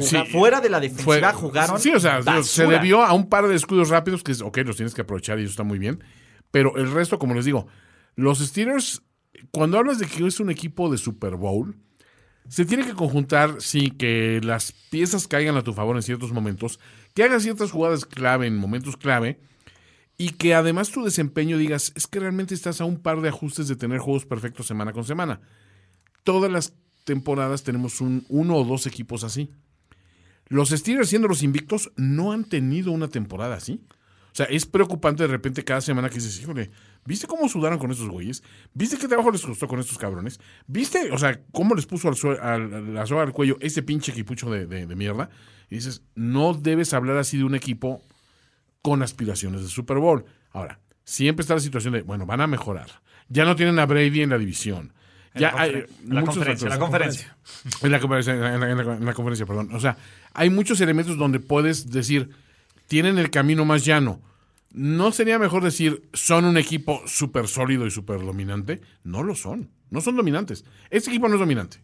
Sí, fuera de la defensiva, Fue- jugaron. Sí, o sea, se debió a un par de escudos rápidos que, es, ok, los tienes que aprovechar y eso está muy bien. Pero el resto, como les digo, los Steelers, cuando hablas de que es un equipo de Super Bowl, se tiene que conjuntar, sí, que las piezas caigan a tu favor en ciertos momentos, que hagas ciertas jugadas clave en momentos clave, y que además tu desempeño digas, es que realmente estás a un par de ajustes de tener juegos perfectos semana con semana. Todas las temporadas tenemos un, uno o dos equipos así. Los Steelers, siendo los invictos, no han tenido una temporada así. O sea, es preocupante de repente cada semana que dices, híjole, ¿viste cómo sudaron con estos güeyes? ¿Viste qué trabajo les costó con estos cabrones? ¿Viste, o sea, cómo les puso al, la soga al cuello ese pinche equipucho de, de, mierda? Y dices, no debes hablar así de un equipo con aspiraciones de Super Bowl. Ahora, siempre está la situación de, bueno, van a mejorar. Ya no tienen a Brady en la división. Ya hay la, conferencia, la conferencia. En la conferencia. En la, conferencia, perdón. O sea, hay muchos elementos donde puedes decir, tienen el camino más llano. ¿No sería mejor decir, son un equipo súper sólido y súper dominante? No lo son. No son dominantes. Este equipo no es dominante.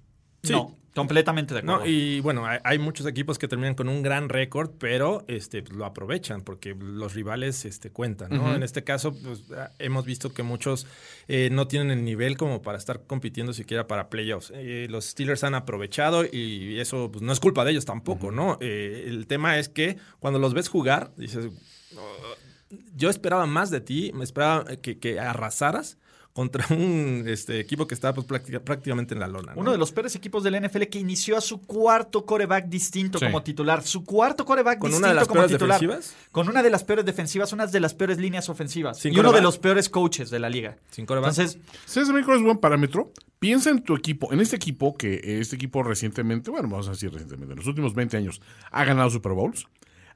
No, completamente de acuerdo. No, y bueno, hay, muchos equipos que terminan con un gran récord, pero este, pues, lo aprovechan porque los rivales este, cuentan. ¿no? En este caso, pues, ah, hemos visto que muchos eh, no tienen el nivel como para estar compitiendo siquiera para playoffs. Eh, los Steelers han aprovechado y eso pues, no es culpa de ellos tampoco, ¿no? Eh, el tema es que cuando los ves jugar, dices, oh, yo esperaba más de ti, me esperaba que, que arrasaras contra (laughs) un este, equipo que estaba pues, prácticamente en la lona. Uno de los peores equipos del NFL que inició a su cuarto coreback distinto como titular. Su cuarto coreback ¿Con distinto una de las como peores titular. Defensivas? Con una de las peores defensivas, una de las peores líneas ofensivas. y uno de los peores coaches de la liga. Sin coreback. Entonces, ¿sabes es buen parámetro? Piensa en tu equipo, en este equipo que este equipo recientemente, bueno, vamos a decir recientemente, en los últimos 20 años ha ganado Super Bowls.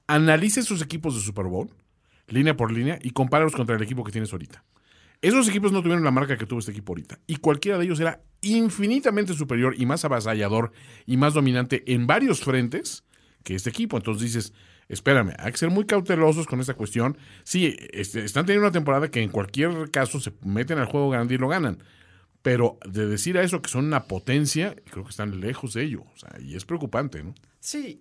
Analice sus equipos de Super Bowl, línea por línea, y compáralos contra el equipo que tienes ahorita. Esos equipos no tuvieron la marca que tuvo este equipo ahorita. Y cualquiera de ellos era infinitamente superior y más avasallador y más dominante en varios frentes que este equipo. Entonces dices, espérame, hay que ser muy cautelosos con esta cuestión. Sí, este, están teniendo una temporada que en cualquier caso se meten al juego grande y lo ganan. Pero de decir a eso que son una potencia, creo que están lejos de ello. O sea, y es preocupante, ¿no? Sí,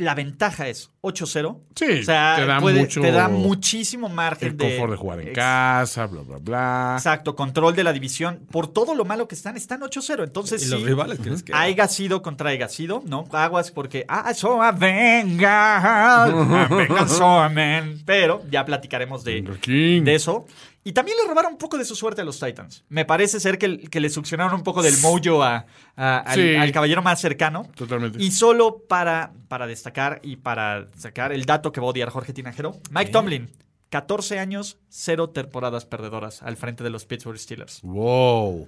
la ventaja es 8-0. Sí, o sea, te da, mucho, te da muchísimo margen el de. confort de jugar en casa, bla, bla, bla. Exacto, control de la división. Por todo lo malo que están, están 8-0. Entonces, ¿Y sí, los rivales crees que.? Haiga sido contra haya sido, ¿no? Aguas porque. Ah, so venga. (laughs) venga. Pero ya platicaremos de, de eso. Y también le robaron un poco de su suerte a los Titans. Me parece ser que, que le succionaron un poco del mojo a, al, caballero más cercano. Totalmente. Y solo para, para destacar y para sacar el dato que va a odiar Jorge Tinajero, Mike Tomlin, 14 años, cero temporadas perdedoras al frente de los Pittsburgh Steelers. Wow.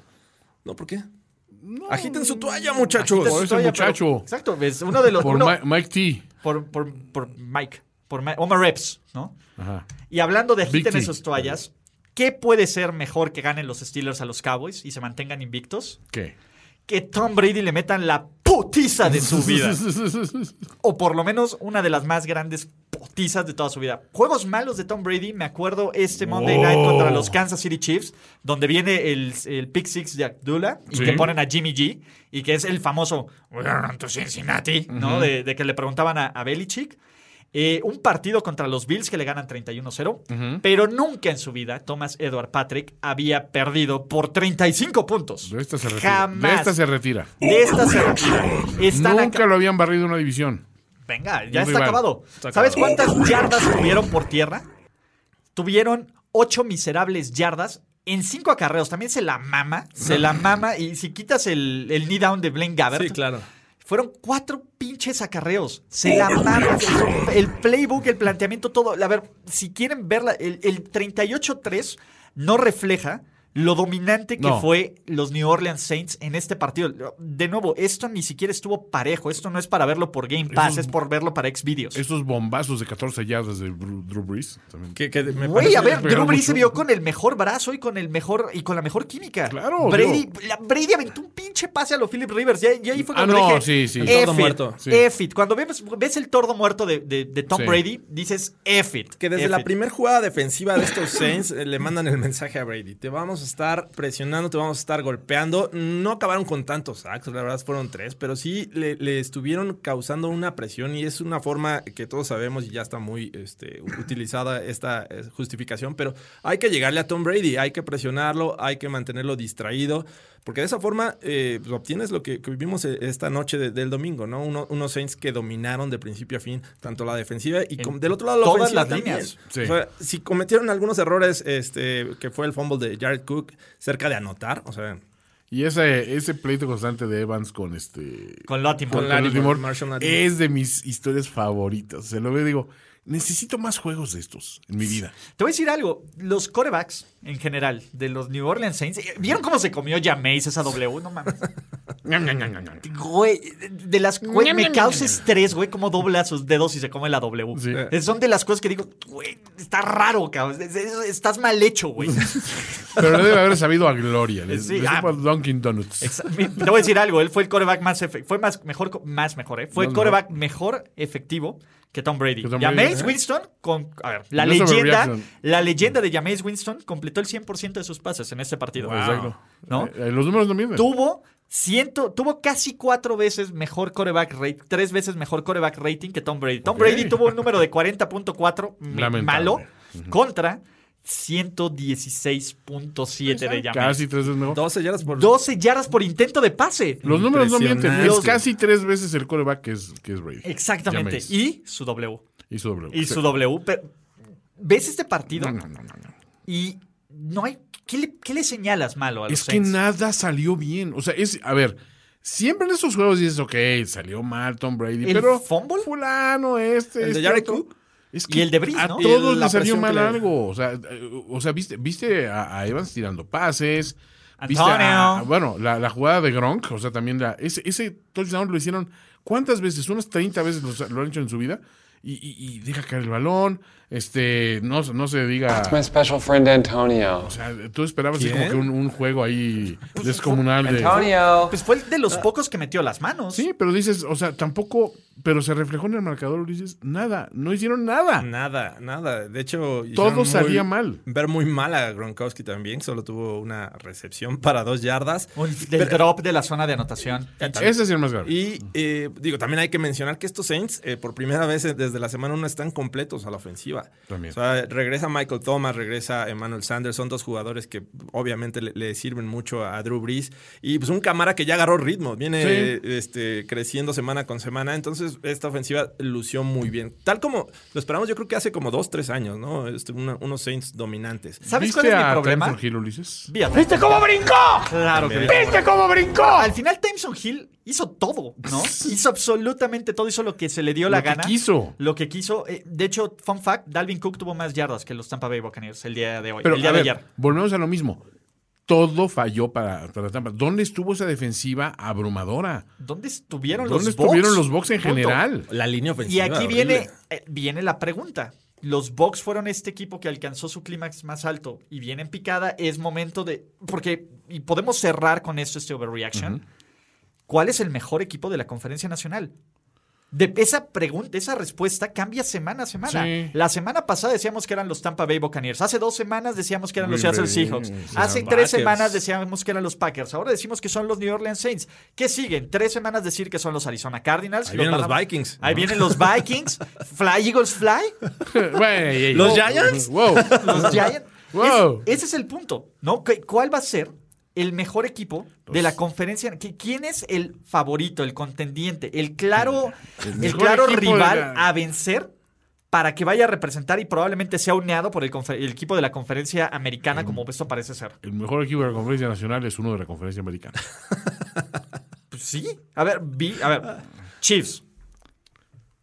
No, ¿por qué? Agiten su toalla, muchachos. Por ese muchacho. exacto, es uno de los. Por uno, Mike T. Por, por, por Mike. Por Omar Reps, ¿no? Ajá. Y hablando de agiten esas toallas, ¿Qué puede ser mejor que ganen los Steelers a los Cowboys y se mantengan invictos? ¿Qué? Que Tom Brady le metan la putiza de su vida. (laughs) o por lo menos una de las más grandes putizas de toda su vida. Juegos malos de Tom Brady, me acuerdo este Monday Night oh. contra los Kansas City Chiefs, donde viene el, el pick six de Abdullah y que ponen a Jimmy G y que es el famoso Cincinnati, ¿no? de, que le preguntaban a, a Belichick. Eh, un partido contra los Bills que le ganan 31-0, pero nunca en su vida Thomas Edward Patrick había perdido por 35 puntos. De esta se retira. Jamás. De esta se retira. De esta se retira. nunca lo habían barrido una división. Venga, ya está acabado. ¿Sabes cuántas yardas tuvieron por tierra? Tuvieron 8 miserables yardas en cinco acarreos. También se la mama, se la mama. Y si quitas el, el knee down de Blaine Gabbert. Sí, claro fueron cuatro pinches acarreos. Se la maman. El playbook, el planteamiento, todo. A ver, si quieren verla, el, el 38-3 no refleja lo dominante que fue los New Orleans Saints en este partido. De nuevo, esto ni siquiera estuvo parejo. Esto no es para verlo por Game Pass, es por verlo para Xvideos. Esos bombazos de 14 yardas de Drew Brees. Güey, a ver, Drew Brees se vio con el mejor brazo y con el mejor y con la mejor química. Claro. Brady, Brady aventó un pinche pase a los Philip Rivers. Y, ahí fue ah, cuando ah, no, sí, sí. El tordo muerto. Cuando ves, ves, el tordo muerto de, de, Tom Brady, dices F it. Que desde la primera jugada defensiva de estos Saints eh, le mandan el mensaje a Brady. Te vamos a estar presionando, te vamos a estar golpeando. No acabaron con tantos sacks, la verdad fueron tres, pero sí le, le estuvieron causando una presión y es una forma que todos sabemos y ya está muy este, utilizada esta eh, justificación, pero hay que llegarle a Tom Brady, hay que presionarlo, hay que mantenerlo distraído. Porque de esa forma eh, pues, obtienes lo que, que vivimos eh, esta noche de- del domingo, ¿no? Uno- unos Saints que dominaron de principio a fin tanto la defensiva y del otro lado la todas ofensiva las también. líneas. Sí. O sea, si cometieron algunos errores, este, que fue el fumble de Jared Cook cerca de anotar, o sea, Y ese, ese pleito constante de Evans con este. Con Latimore. con Latimore, Latimore Marshall Latimore. es de mis historias favoritas. Se lo veo y digo, necesito más juegos de estos en mi vida. Te voy a decir algo. Los corebacks, en general, de los New Orleans Saints, eh, ¿vieron cómo se comió Jameis esa W? No mames. (laughs) Güey, de las güey, me causa estrés, güey, cómo dobla sus dedos y se come la W. Sí. Eh, Son de las cosas que digo, güey, está raro, cabrón. Es- es- Estás mal hecho, güey. (laughs) Pero debe haber sabido a gloria. Les, Sí, les ah. Dunkin' Donuts. Te voy a decir algo, él fue el coreback más fue más mejor, más mejor, ¿eh? Fue el coreback mejor efectivo que Tom Brady. Jameis. Winston, con, a ver, la No leyenda, la leyenda de Jameis Winston completó el 100% de sus pases en este partido. Exacto. ¿No? Eh, eh, los números no mienten. Tuvo ciento, tuvo casi cuatro veces mejor coreback rate, tres veces mejor coreback rating que Tom Brady. Tom. Brady tuvo un número de 40.4 me- Lamentable. malo contra 116.7 de Jameis. Casi tres veces mejor. 12 yardas por 12 yardas por intento de pase. Los números no mienten. Es casi tres veces el coreback que es, que es Brady. Exactamente. Y su W. Y su doble. Y Sí. su W. Pero, ¿Ves este partido? No, no, no, no, no. Y no hay. ¿Qué le, qué le señalas malo a los Es que nada salió bien. O sea, es. A ver. Siempre en estos juegos dices, ok, salió mal Tom Brady, ¿El pero fumble? fulano, este, El de este Jared otro. Cook. Es Y el de a ¿no? Y todos les salió mal que algo. O sea, eh, o sea viste, viste a, a Evans tirando pases. Viste Antonio. a- bueno, la, la jugada de Gronk, o sea, también la, ese, ese touchdown lo hicieron ¿cuántas veces? Unas 30 veces lo, lo han hecho en su vida. Y, y- y deja caer el balón. Este, no, no se diga. My special friend Antonio. O sea, tú esperabas como que un, un juego ahí descomunal de. Antonio. Pues fue el de los pocos que metió las manos. Sí, pero dices, o sea, tampoco, pero se reflejó en el marcador, Ulises, nada, no hicieron nada. Nada, nada. De hecho, Todo muy- salía mal. Ver muy mal a Gronkowski también. Solo tuvo una recepción para dos yardas. Un- del drop de la zona de anotación. Ese es el más grave. Y eh, digo, también hay que mencionar que estos Saints, eh, por primera vez desde la semana 1, están completos a la ofensiva. También. O sea, regresa Michael Thomas, regresa Emmanuel Sanders. Son dos jugadores que obviamente le, le sirven mucho a Drew Brees. Y pues un cámara que ya agarró ritmo. Viene Sí. este, creciendo semana con semana. Entonces, esta ofensiva lució muy bien. Tal como lo esperamos, yo creo que hace como dos, tres años, ¿no? Este, una- unos Saints dominantes. ¿Sabes ¿Viste cuál es mi problema? Tyson Hill, Ulises? ¿Viste cómo brincó? Claro que ¿Viste cómo brincó? Al final, Timeson Hill hizo todo, ¿no? (laughs) Hizo absolutamente todo, hizo lo que se le dio la Lo que gana. quiso. Lo que quiso. Eh, de hecho, fun fact: Dalvin Cook tuvo más yardas que los Tampa Bay Buccaneers el día de hoy. Pero, el día a de ver, ayer. volvemos a lo mismo. Todo falló para, para Tampa. ¿Dónde estuvo esa defensiva abrumadora? ¿Dónde estuvieron ¿Dónde los estuvieron Bucs? los Bucks en Punto. general? La línea Y ofensiva. aquí horrible. viene, eh, viene la pregunta. Los Bucks fueron este equipo que alcanzó su clímax más alto y viene en picada. Es momento de. Porque. Y podemos cerrar con esto este overreaction. ¿Cuál es el mejor equipo de la conferencia nacional? De esa pregunta, esa respuesta cambia semana a semana. Sí. La semana pasada decíamos que eran los Tampa Bay Buccaneers. Hace dos semanas decíamos que eran los Seattle Bay, Seahawks. Hace tres Packers. semanas decíamos que eran los Packers. Ahora decimos que son los New Orleans Saints. ¿Qué siguen? Tres semanas decir que son los Arizona Cardinals. Ahí vienen los Vikings. Ahí vienen los Vikings. Fly Eagles Fly. (laughs) ¿Los. Giants? Wow. Los Giants. Wow. Es- ese es el punto, ¿no? ¿Qué- ¿Cuál va a ser el mejor equipo de la conferencia? ¿Qui- ¿Quién es el favorito, el contendiente, el claro, el claro rival la- a vencer? Para que vaya a representar y probablemente sea uneado por el, equipo de la conferencia americana, como esto parece ser. El mejor equipo de la conferencia nacional es uno de la conferencia americana. (laughs) Pues sí. A ver, vi- a ver. Chiefs,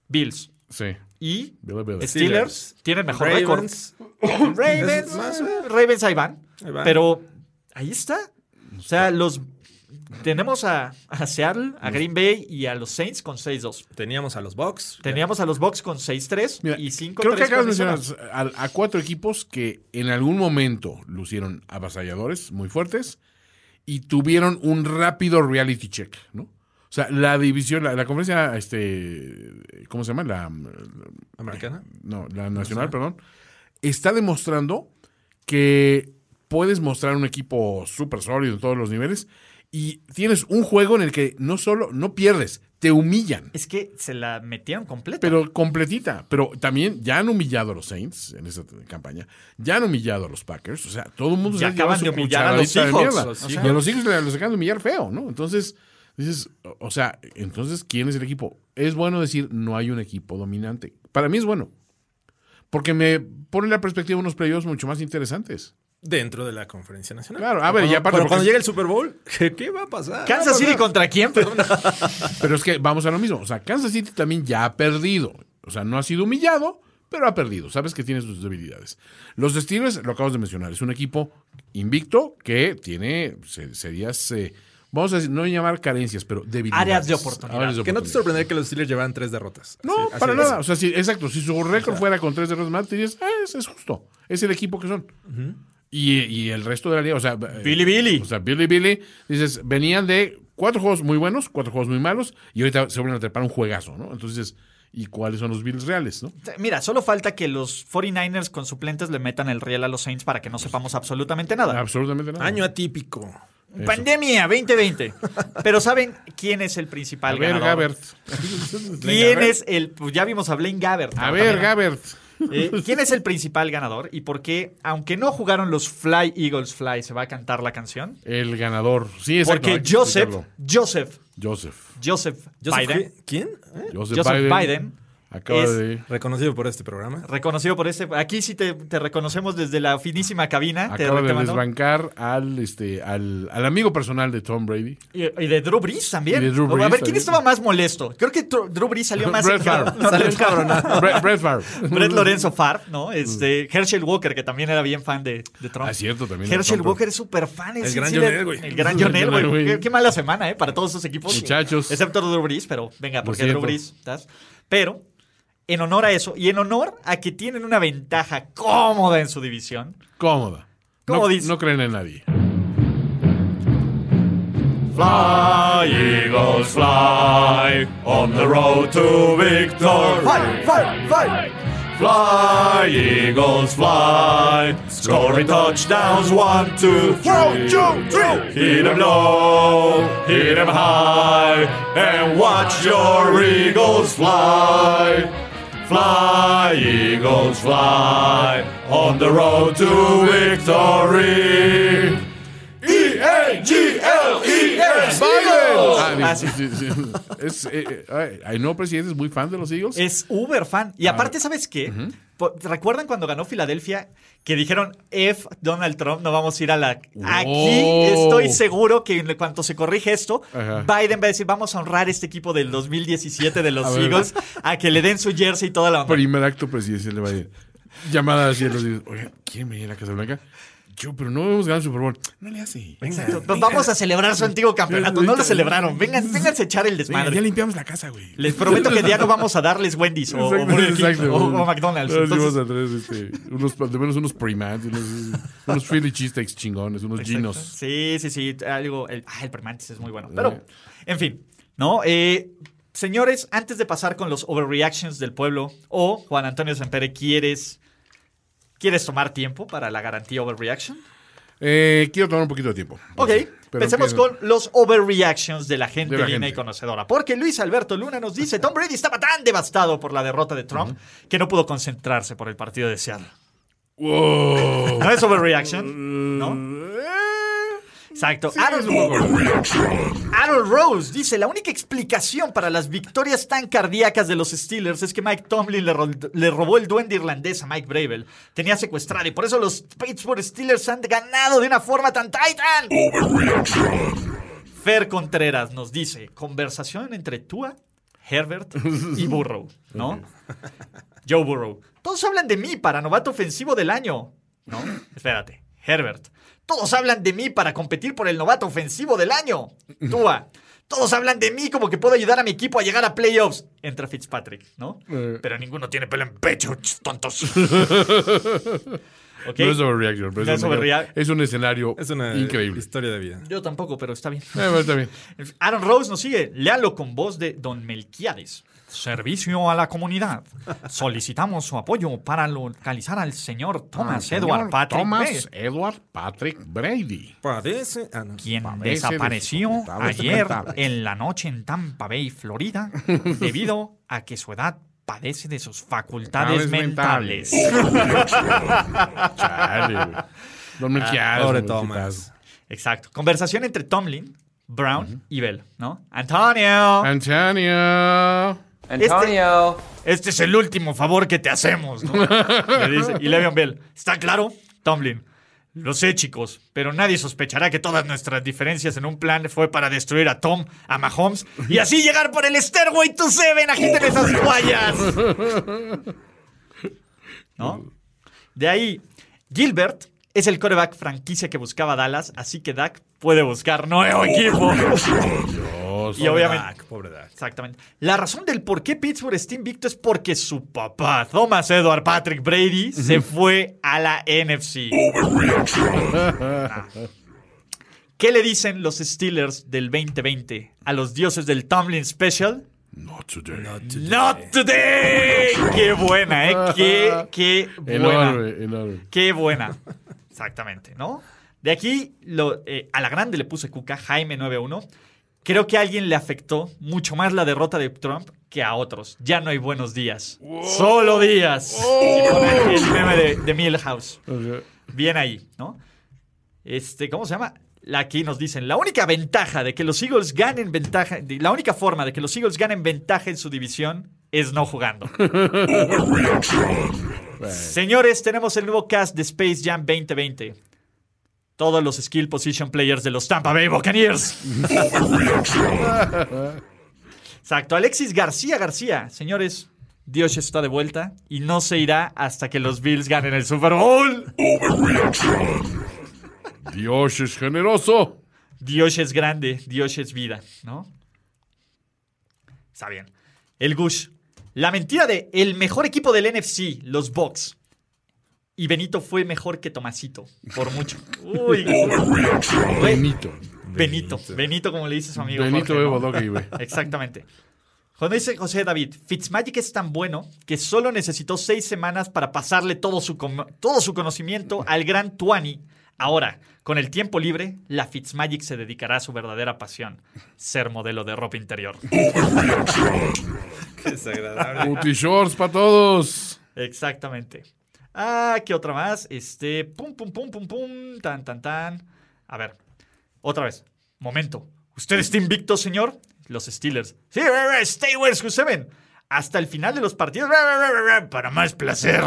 Bills Sí. y Billy Billy. Steelers tienen mejor récord. Ravens. (coughs) Ravens, Es (coughs) más, Ravens ahí van. Ahí van. Pero ahí está. O sea, los tenemos a, a Seattle, a Green Bay y a los Saints con 6-2. Teníamos a los Bucks. Teníamos a los Bucks con 6-3 Mira, y 5-3 Creo que acabas de mencionar a cuatro equipos que en algún momento lucieron avasalladores muy fuertes y tuvieron un rápido reality check, ¿no? O sea, la división, la, la conferencia, este, ¿cómo se llama? La, Americana. no, la nacional, perdón, está demostrando que puedes mostrar un equipo súper sólido en todos los niveles y tienes un juego en el que no solo no pierdes, te humillan. Es que se la metieron completa. Pero completita. Pero también ya han humillado a los Saints en esta campaña. Ya han humillado a los Packers. O sea, todo el mundo Ya se acaban de humillar a los Seahawks. mierda. O sea- Y a los hijos los acaban de humillar feo, ¿no? Entonces, dices, o- o sea, entonces, ¿quién es el equipo? Es bueno decir, no hay un equipo dominante. Para mí es bueno. Porque me pone la perspectiva de unos playoffs mucho más interesantes. Dentro de la conferencia nacional. Claro, a ver, Pero y aparte Pero cuando llegue el Super Bowl, ¿qué, (laughs) qué va a pasar? ¿Kansas City contra quién? Perdón. (laughs) Pero es que vamos a lo mismo. O sea, Kansas City también ya ha perdido. O sea, no ha sido humillado, pero ha perdido. Sabes que tiene sus debilidades. Los Steelers, lo acabas de mencionar, es un equipo invicto que tiene se- serias, eh, vamos a decir, no llamar carencias, pero debilidades. Áreas de oportunidad. Áreas de Que no te sorprendería que los Steelers llevaran tres derrotas. No, Así- así para es. nada. O sea, sí, exacto. Si su récord fuera con tres derrotas más, te dirías, "Ah, es, es justo. Es el equipo que son. Y, y el resto de la liga, o sea, eh, Billy Billy. O sea, Billy Billy, dices, venían de cuatro juegos muy buenos, cuatro juegos muy malos, y ahorita se vuelven a trepar un juegazo, ¿no? Entonces, ¿y cuáles son los Bills reales, no? Mira, solo falta que los 49ers con suplentes le metan el riel a los Saints para que no sepamos absolutamente nada. Absolutamente nada. Año atípico. Pandemia 2020. (laughs) Pero ¿saben quién es el principal a ver, ganador? Gabbert. ¿Quién es el...? Pues ya vimos a Blaine Gabbert. A ver, También. Gabbert. Eh, (laughs) ¿Quién es el principal ganador? Y por qué, aunque no jugaron los Fly Eagles Fly, se va a cantar la canción. El ganador. Sí, exacto. Porque Joseph. Joseph, Joseph. Joseph, Joseph Biden, Qui- ¿Quién? ¿Eh? Joseph, Joseph Biden. Biden Acaba es- de. Reconocido por este programa. reconocido por este. Aquí sí te, te reconocemos desde la finísima cabina. Acaba te de desbancar al, este, al, al amigo personal de Tom Brady. y, y de Drew Brees también. Y de Drew a ver, ¿quién estaba más molesto? Creo que Drew Brees salió más Brett Favre. (laughs) No, Salió encabronado. Brett, Brett Favre. Brett Lorenzo Favre, ¿no? Este, Herschel Walker, que también era bien fan de, de Trump. Ah, cierto, también Herschel. Walker es súper fan. es- El gran John Elway. El gran John El gran Elway. Qué, qué mala semana, ¿eh? Para todos esos equipos. Muchachos. Excepto Drew Brees, pero venga, porque. Drew Brees. ¿estás? Pero, en honor a eso, y en honor a que tienen una ventaja cómoda en su división, Cómoda. ¿Cómo no, dice? no creen en nadie. Fly, Eagles, fly on the road to victory. ¡Fly, fly, fly! Fly, Eagles, fly. Scoring touchdowns, one, two, three. One, two, three. Hit 'em low, hit 'em high, and watch your Eagles fly. Fly, Eagles, fly on the road to victory. E-A-G-L-E-S. Ah, Ah, sí. sí, sí. Es, eh, eh, ay, presidente es muy fan de los Eagles. Es uber fan. Y aparte, ¿sabes qué? Po- ¿Recuerdan cuando ganó Filadelfia que dijeron, F, Donald Trump, no vamos a ir a la... Aquí estoy seguro que en cuanto se corrige esto, Ajá. Biden va a decir, vamos a honrar este equipo del 2017 de los (laughs) A ver. Eagles a que le den su jersey y toda la onda. Primer acto presidencial de Biden. Llamada así a los Eagles. Oiga, ¿quieren venir a la Casa Blanca? Yo, pero no hemos ganado el Super Bowl. No le hace. Exacto. Pues vamos a celebrar su antiguo campeonato. No lo celebraron. Vengan, vénganse a echar el desmadre. ya limpiamos la casa, güey. Les prometo que ya no vamos a darles Wendy's o, o Exacto, Burger King exacto. o, o McDonald's. Ahora sí Entonces- vamos a traer, este, unos, de menos unos primats, unos, unos Philly cheesesteaks chingones, unos Exacto. ginos. Sí, sí, sí. Algo. El, ah, el Permantis es muy bueno. Pero, en fin, ¿no? Eh, señores, antes de pasar con los overreactions del pueblo, o Juan Antonio Sempere, ¿quieres, ¿quieres tomar tiempo para la garantía overreaction? Eh, quiero tomar un poquito de tiempo. Ok, Pero empecemos empiezo. con los overreactions de la gente De la gente. y conocedora. Porque Luis Alberto Luna nos dice, Tom Brady estaba tan devastado por la derrota de Trump que no pudo concentrarse por el partido de Seattle. Wow. ¿No es overreaction? ¿No? Exacto. Aaron, Aaron Rose dice, la única explicación para las victorias tan cardíacas de los Steelers es que Mike Tomlin le, ro- le robó el duende irlandés a Mike Bravel. Tenía secuestrado y por eso los Pittsburgh Steelers han ganado de una forma tan titan. Fer Contreras nos dice, conversación entre Tua, Herbert y Burrow, ¿no? Joe Burrow. Todos hablan de mí para novato ofensivo del año. No, espérate. Herbert. Todos hablan de mí para competir por el novato ofensivo del año. Tua. Todos hablan de mí como que puedo ayudar a mi equipo a llegar a playoffs. Entra Fitzpatrick, ¿no? Eh. Pero ninguno tiene pelo en pecho, ch, tontos. (laughs) ¿Ok? No es overreaction, pero No es, un, overreact. es un escenario Es una increíble. historia de vida. Yo tampoco, pero está bien. Eh, bueno, está bien. (laughs) Aaron Rose nos sigue. Léalo con voz de Don Melquiades. Servicio a la comunidad. Solicitamos su apoyo para localizar al señor Thomas Ah, Edward señor Patrick Thomas Edward Patrick Brady. Parece. Ah, no. quien desapareció ayer en la noche en Tampa Bay, Florida, (laughs) debido a que su edad padece de sus facultades mentales. (laughs) Chale, Melquiades. Pobre Thomas. Exacto. Conversación entre Tomlin, Brown y Bell, ¿no? Antonio. Antonio. Antonio. Este, es el último favor que te hacemos, ¿no? (laughs) Le dice. Y Le'Veon Bell. ¿Está claro? Tomlin. Lo sé, chicos, pero nadie sospechará que todas nuestras diferencias en un plan fue para destruir a Tom, a Mahomes y así llegar por el Stairway to Seven. Agiten esas toallas. ¿No? De ahí, Gilbert es el coreback franquicia que buscaba Dallas, así que Dak puede buscar nuevo equipo. y obviamente. Dak, pobre Dak. Exactamente. La razón del por qué Pittsburgh está invicto es porque su papá, Thomas Edward Patrick Brady, se fue a la NFC. Ah. ¿Qué le dicen los Steelers del 2020 a los dioses del Tomlin Special? Not today. Not today. Qué buena, ¿eh? Qué, qué buena. Enorme, enorme. Qué buena. Exactamente, ¿no? De aquí, lo, eh, a la grande le puse Cuca, Jaime 91. Creo que a alguien le afectó mucho más la derrota de Trump que a otros. Ya no hay buenos días. Solo días. Y pone el meme de, de Milhouse. Bien ahí, ¿no? Este, ¿cómo se llama? Aquí nos dicen, la única ventaja de que los Eagles ganen ventaja, de- la única forma de que los Eagles ganen ventaja en su división es no jugando. (laughs) Señores, tenemos el nuevo cast de Space Jam 2020. Todos los skill position players de los Tampa Bay Buccaneers. Exacto. Alexis García García. Señores, Dios está de vuelta y no se irá hasta que los Bills ganen el Super Bowl. Dios es generoso. Dios es grande, Dios es vida, ¿no? Está bien. El Gush. La mentira de el mejor equipo del NFC, los Bucks. Y Benito fue mejor que Tomasito, por mucho. Uy. Benito. Benito. Benito, como le dice su amigo. Benito Jorge, ¿no? Exactamente. Cuando dice José David, Fitzmagic es tan bueno que solo necesitó seis semanas para pasarle todo su, todo su conocimiento al gran Tuani. Ahora, con el tiempo libre, la Fitzmagic se dedicará a su verdadera pasión, ser modelo de ropa interior. (laughs) Qué desagradable. Shorts para todos. Exactamente. Ah, ¿qué otra más? Este, pum, pum, pum, pum, pum, tan, tan, tan. A ver, otra vez. Momento. ¿Usted está invicto, señor? Los Steelers. Sí, stay where you seven. Hasta el final de los partidos. Para más placer. (laughs)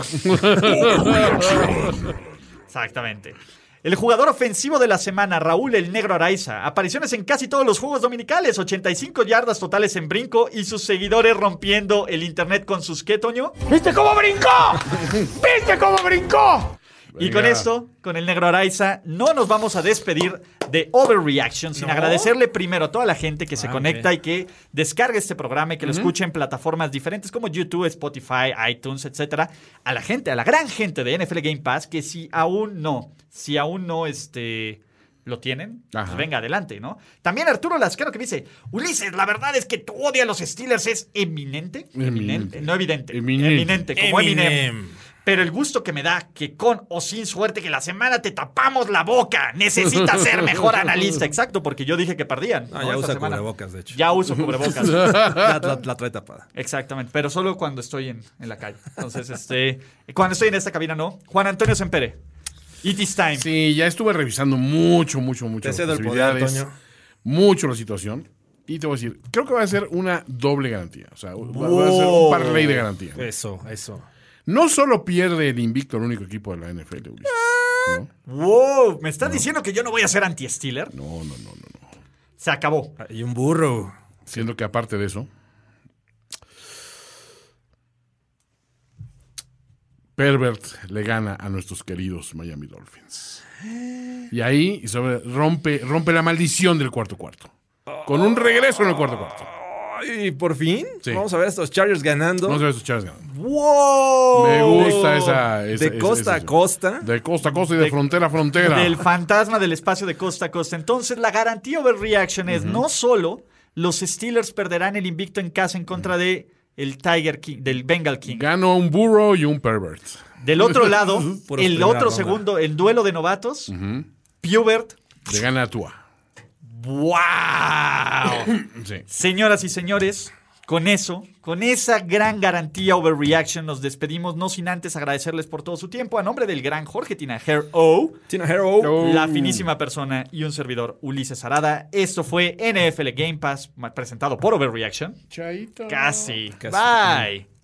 Exactamente. El jugador ofensivo de la semana, Raúl el Negro Araiza. Apariciones en casi todos los juegos dominicales. 85 yardas totales en brinco y sus seguidores rompiendo el internet con sus ¿qué, Toño? ¿Viste cómo brincó? (laughs) ¿Viste cómo brincó? Y con esto, con el negro Araiza, no nos vamos a despedir de Overreaction sin agradecerle primero a toda la gente que se conecta y que descarga este programa y que lo escuche en plataformas diferentes como YouTube, Spotify, iTunes, etcétera. A la gente, a la gran gente de NFL Game Pass, que si aún no, si aún no este, lo tienen, pues venga adelante, ¿no? También Arturo Lascaro que dice, Ulises, la verdad es que tu odio a los Steelers es eminente. Eminente. No evidente. Eminente. Eminente, como Eminem. Eminem. Pero el gusto que me da que con o sin suerte que la semana te tapamos la boca. Necesitas ser mejor analista. Exacto, porque yo dije que perdían. Ah, ¿no? ya usa semana. cubrebocas, de hecho. Ya uso cubrebocas. (laughs) La, la- la trae tapada. Exactamente, pero solo cuando estoy en, en la calle. Entonces, este, cuando estoy en esta cabina, no. Juan Antonio Sempere. It is time. Sí, ya estuve revisando mucho, mucho, mucho. Te cedo el poder, Toño. Mucho la situación. Y te voy a decir, creo que va a ser una doble garantía. O sea, va, va a ser un parlay de garantía. Eso, eso. No solo pierde el invicto el único equipo de la NFL, Ulises. ¿no? Wow, ¿me estás diciendo que yo no voy a ser anti-Steeler? No, no, no, no, no. Se acabó. Y un burro. Siendo que aparte de eso, Pervert le gana a nuestros queridos Miami Dolphins. Y ahí sobre- rompe, rompe la maldición del cuarto cuarto. Con un regreso en el cuarto cuarto. Ay, por fin. Vamos a ver a estos Chargers ganando. Vamos a ver a estos Chargers ganando. ¡Wow! Me gusta esa. esa- de esa- costa esa- a costa. De costa a costa y de, frontera a frontera. Del fantasma del espacio de costa a costa. Entonces, la garantía overreaction es no solo los Steelers perderán el invicto en casa en contra de el Tiger King, del Bengal King. Gano un burro y un pervert. Del otro lado, (laughs) el otro ronda. segundo, el duelo de novatos, Pubert. Le gana a Tua. ¡Wow! (coughs) Sí. Señoras y señores, con eso, con esa gran garantía overreaction, nos despedimos, no sin antes agradecerles por todo su tiempo. A nombre del gran Jorge Tinajero, O, Tina Hero. la finísima persona y un servidor Ulises Arada. Esto fue NFL Game Pass, presentado por Overreaction. Chaito. Casi. Casi. Bye.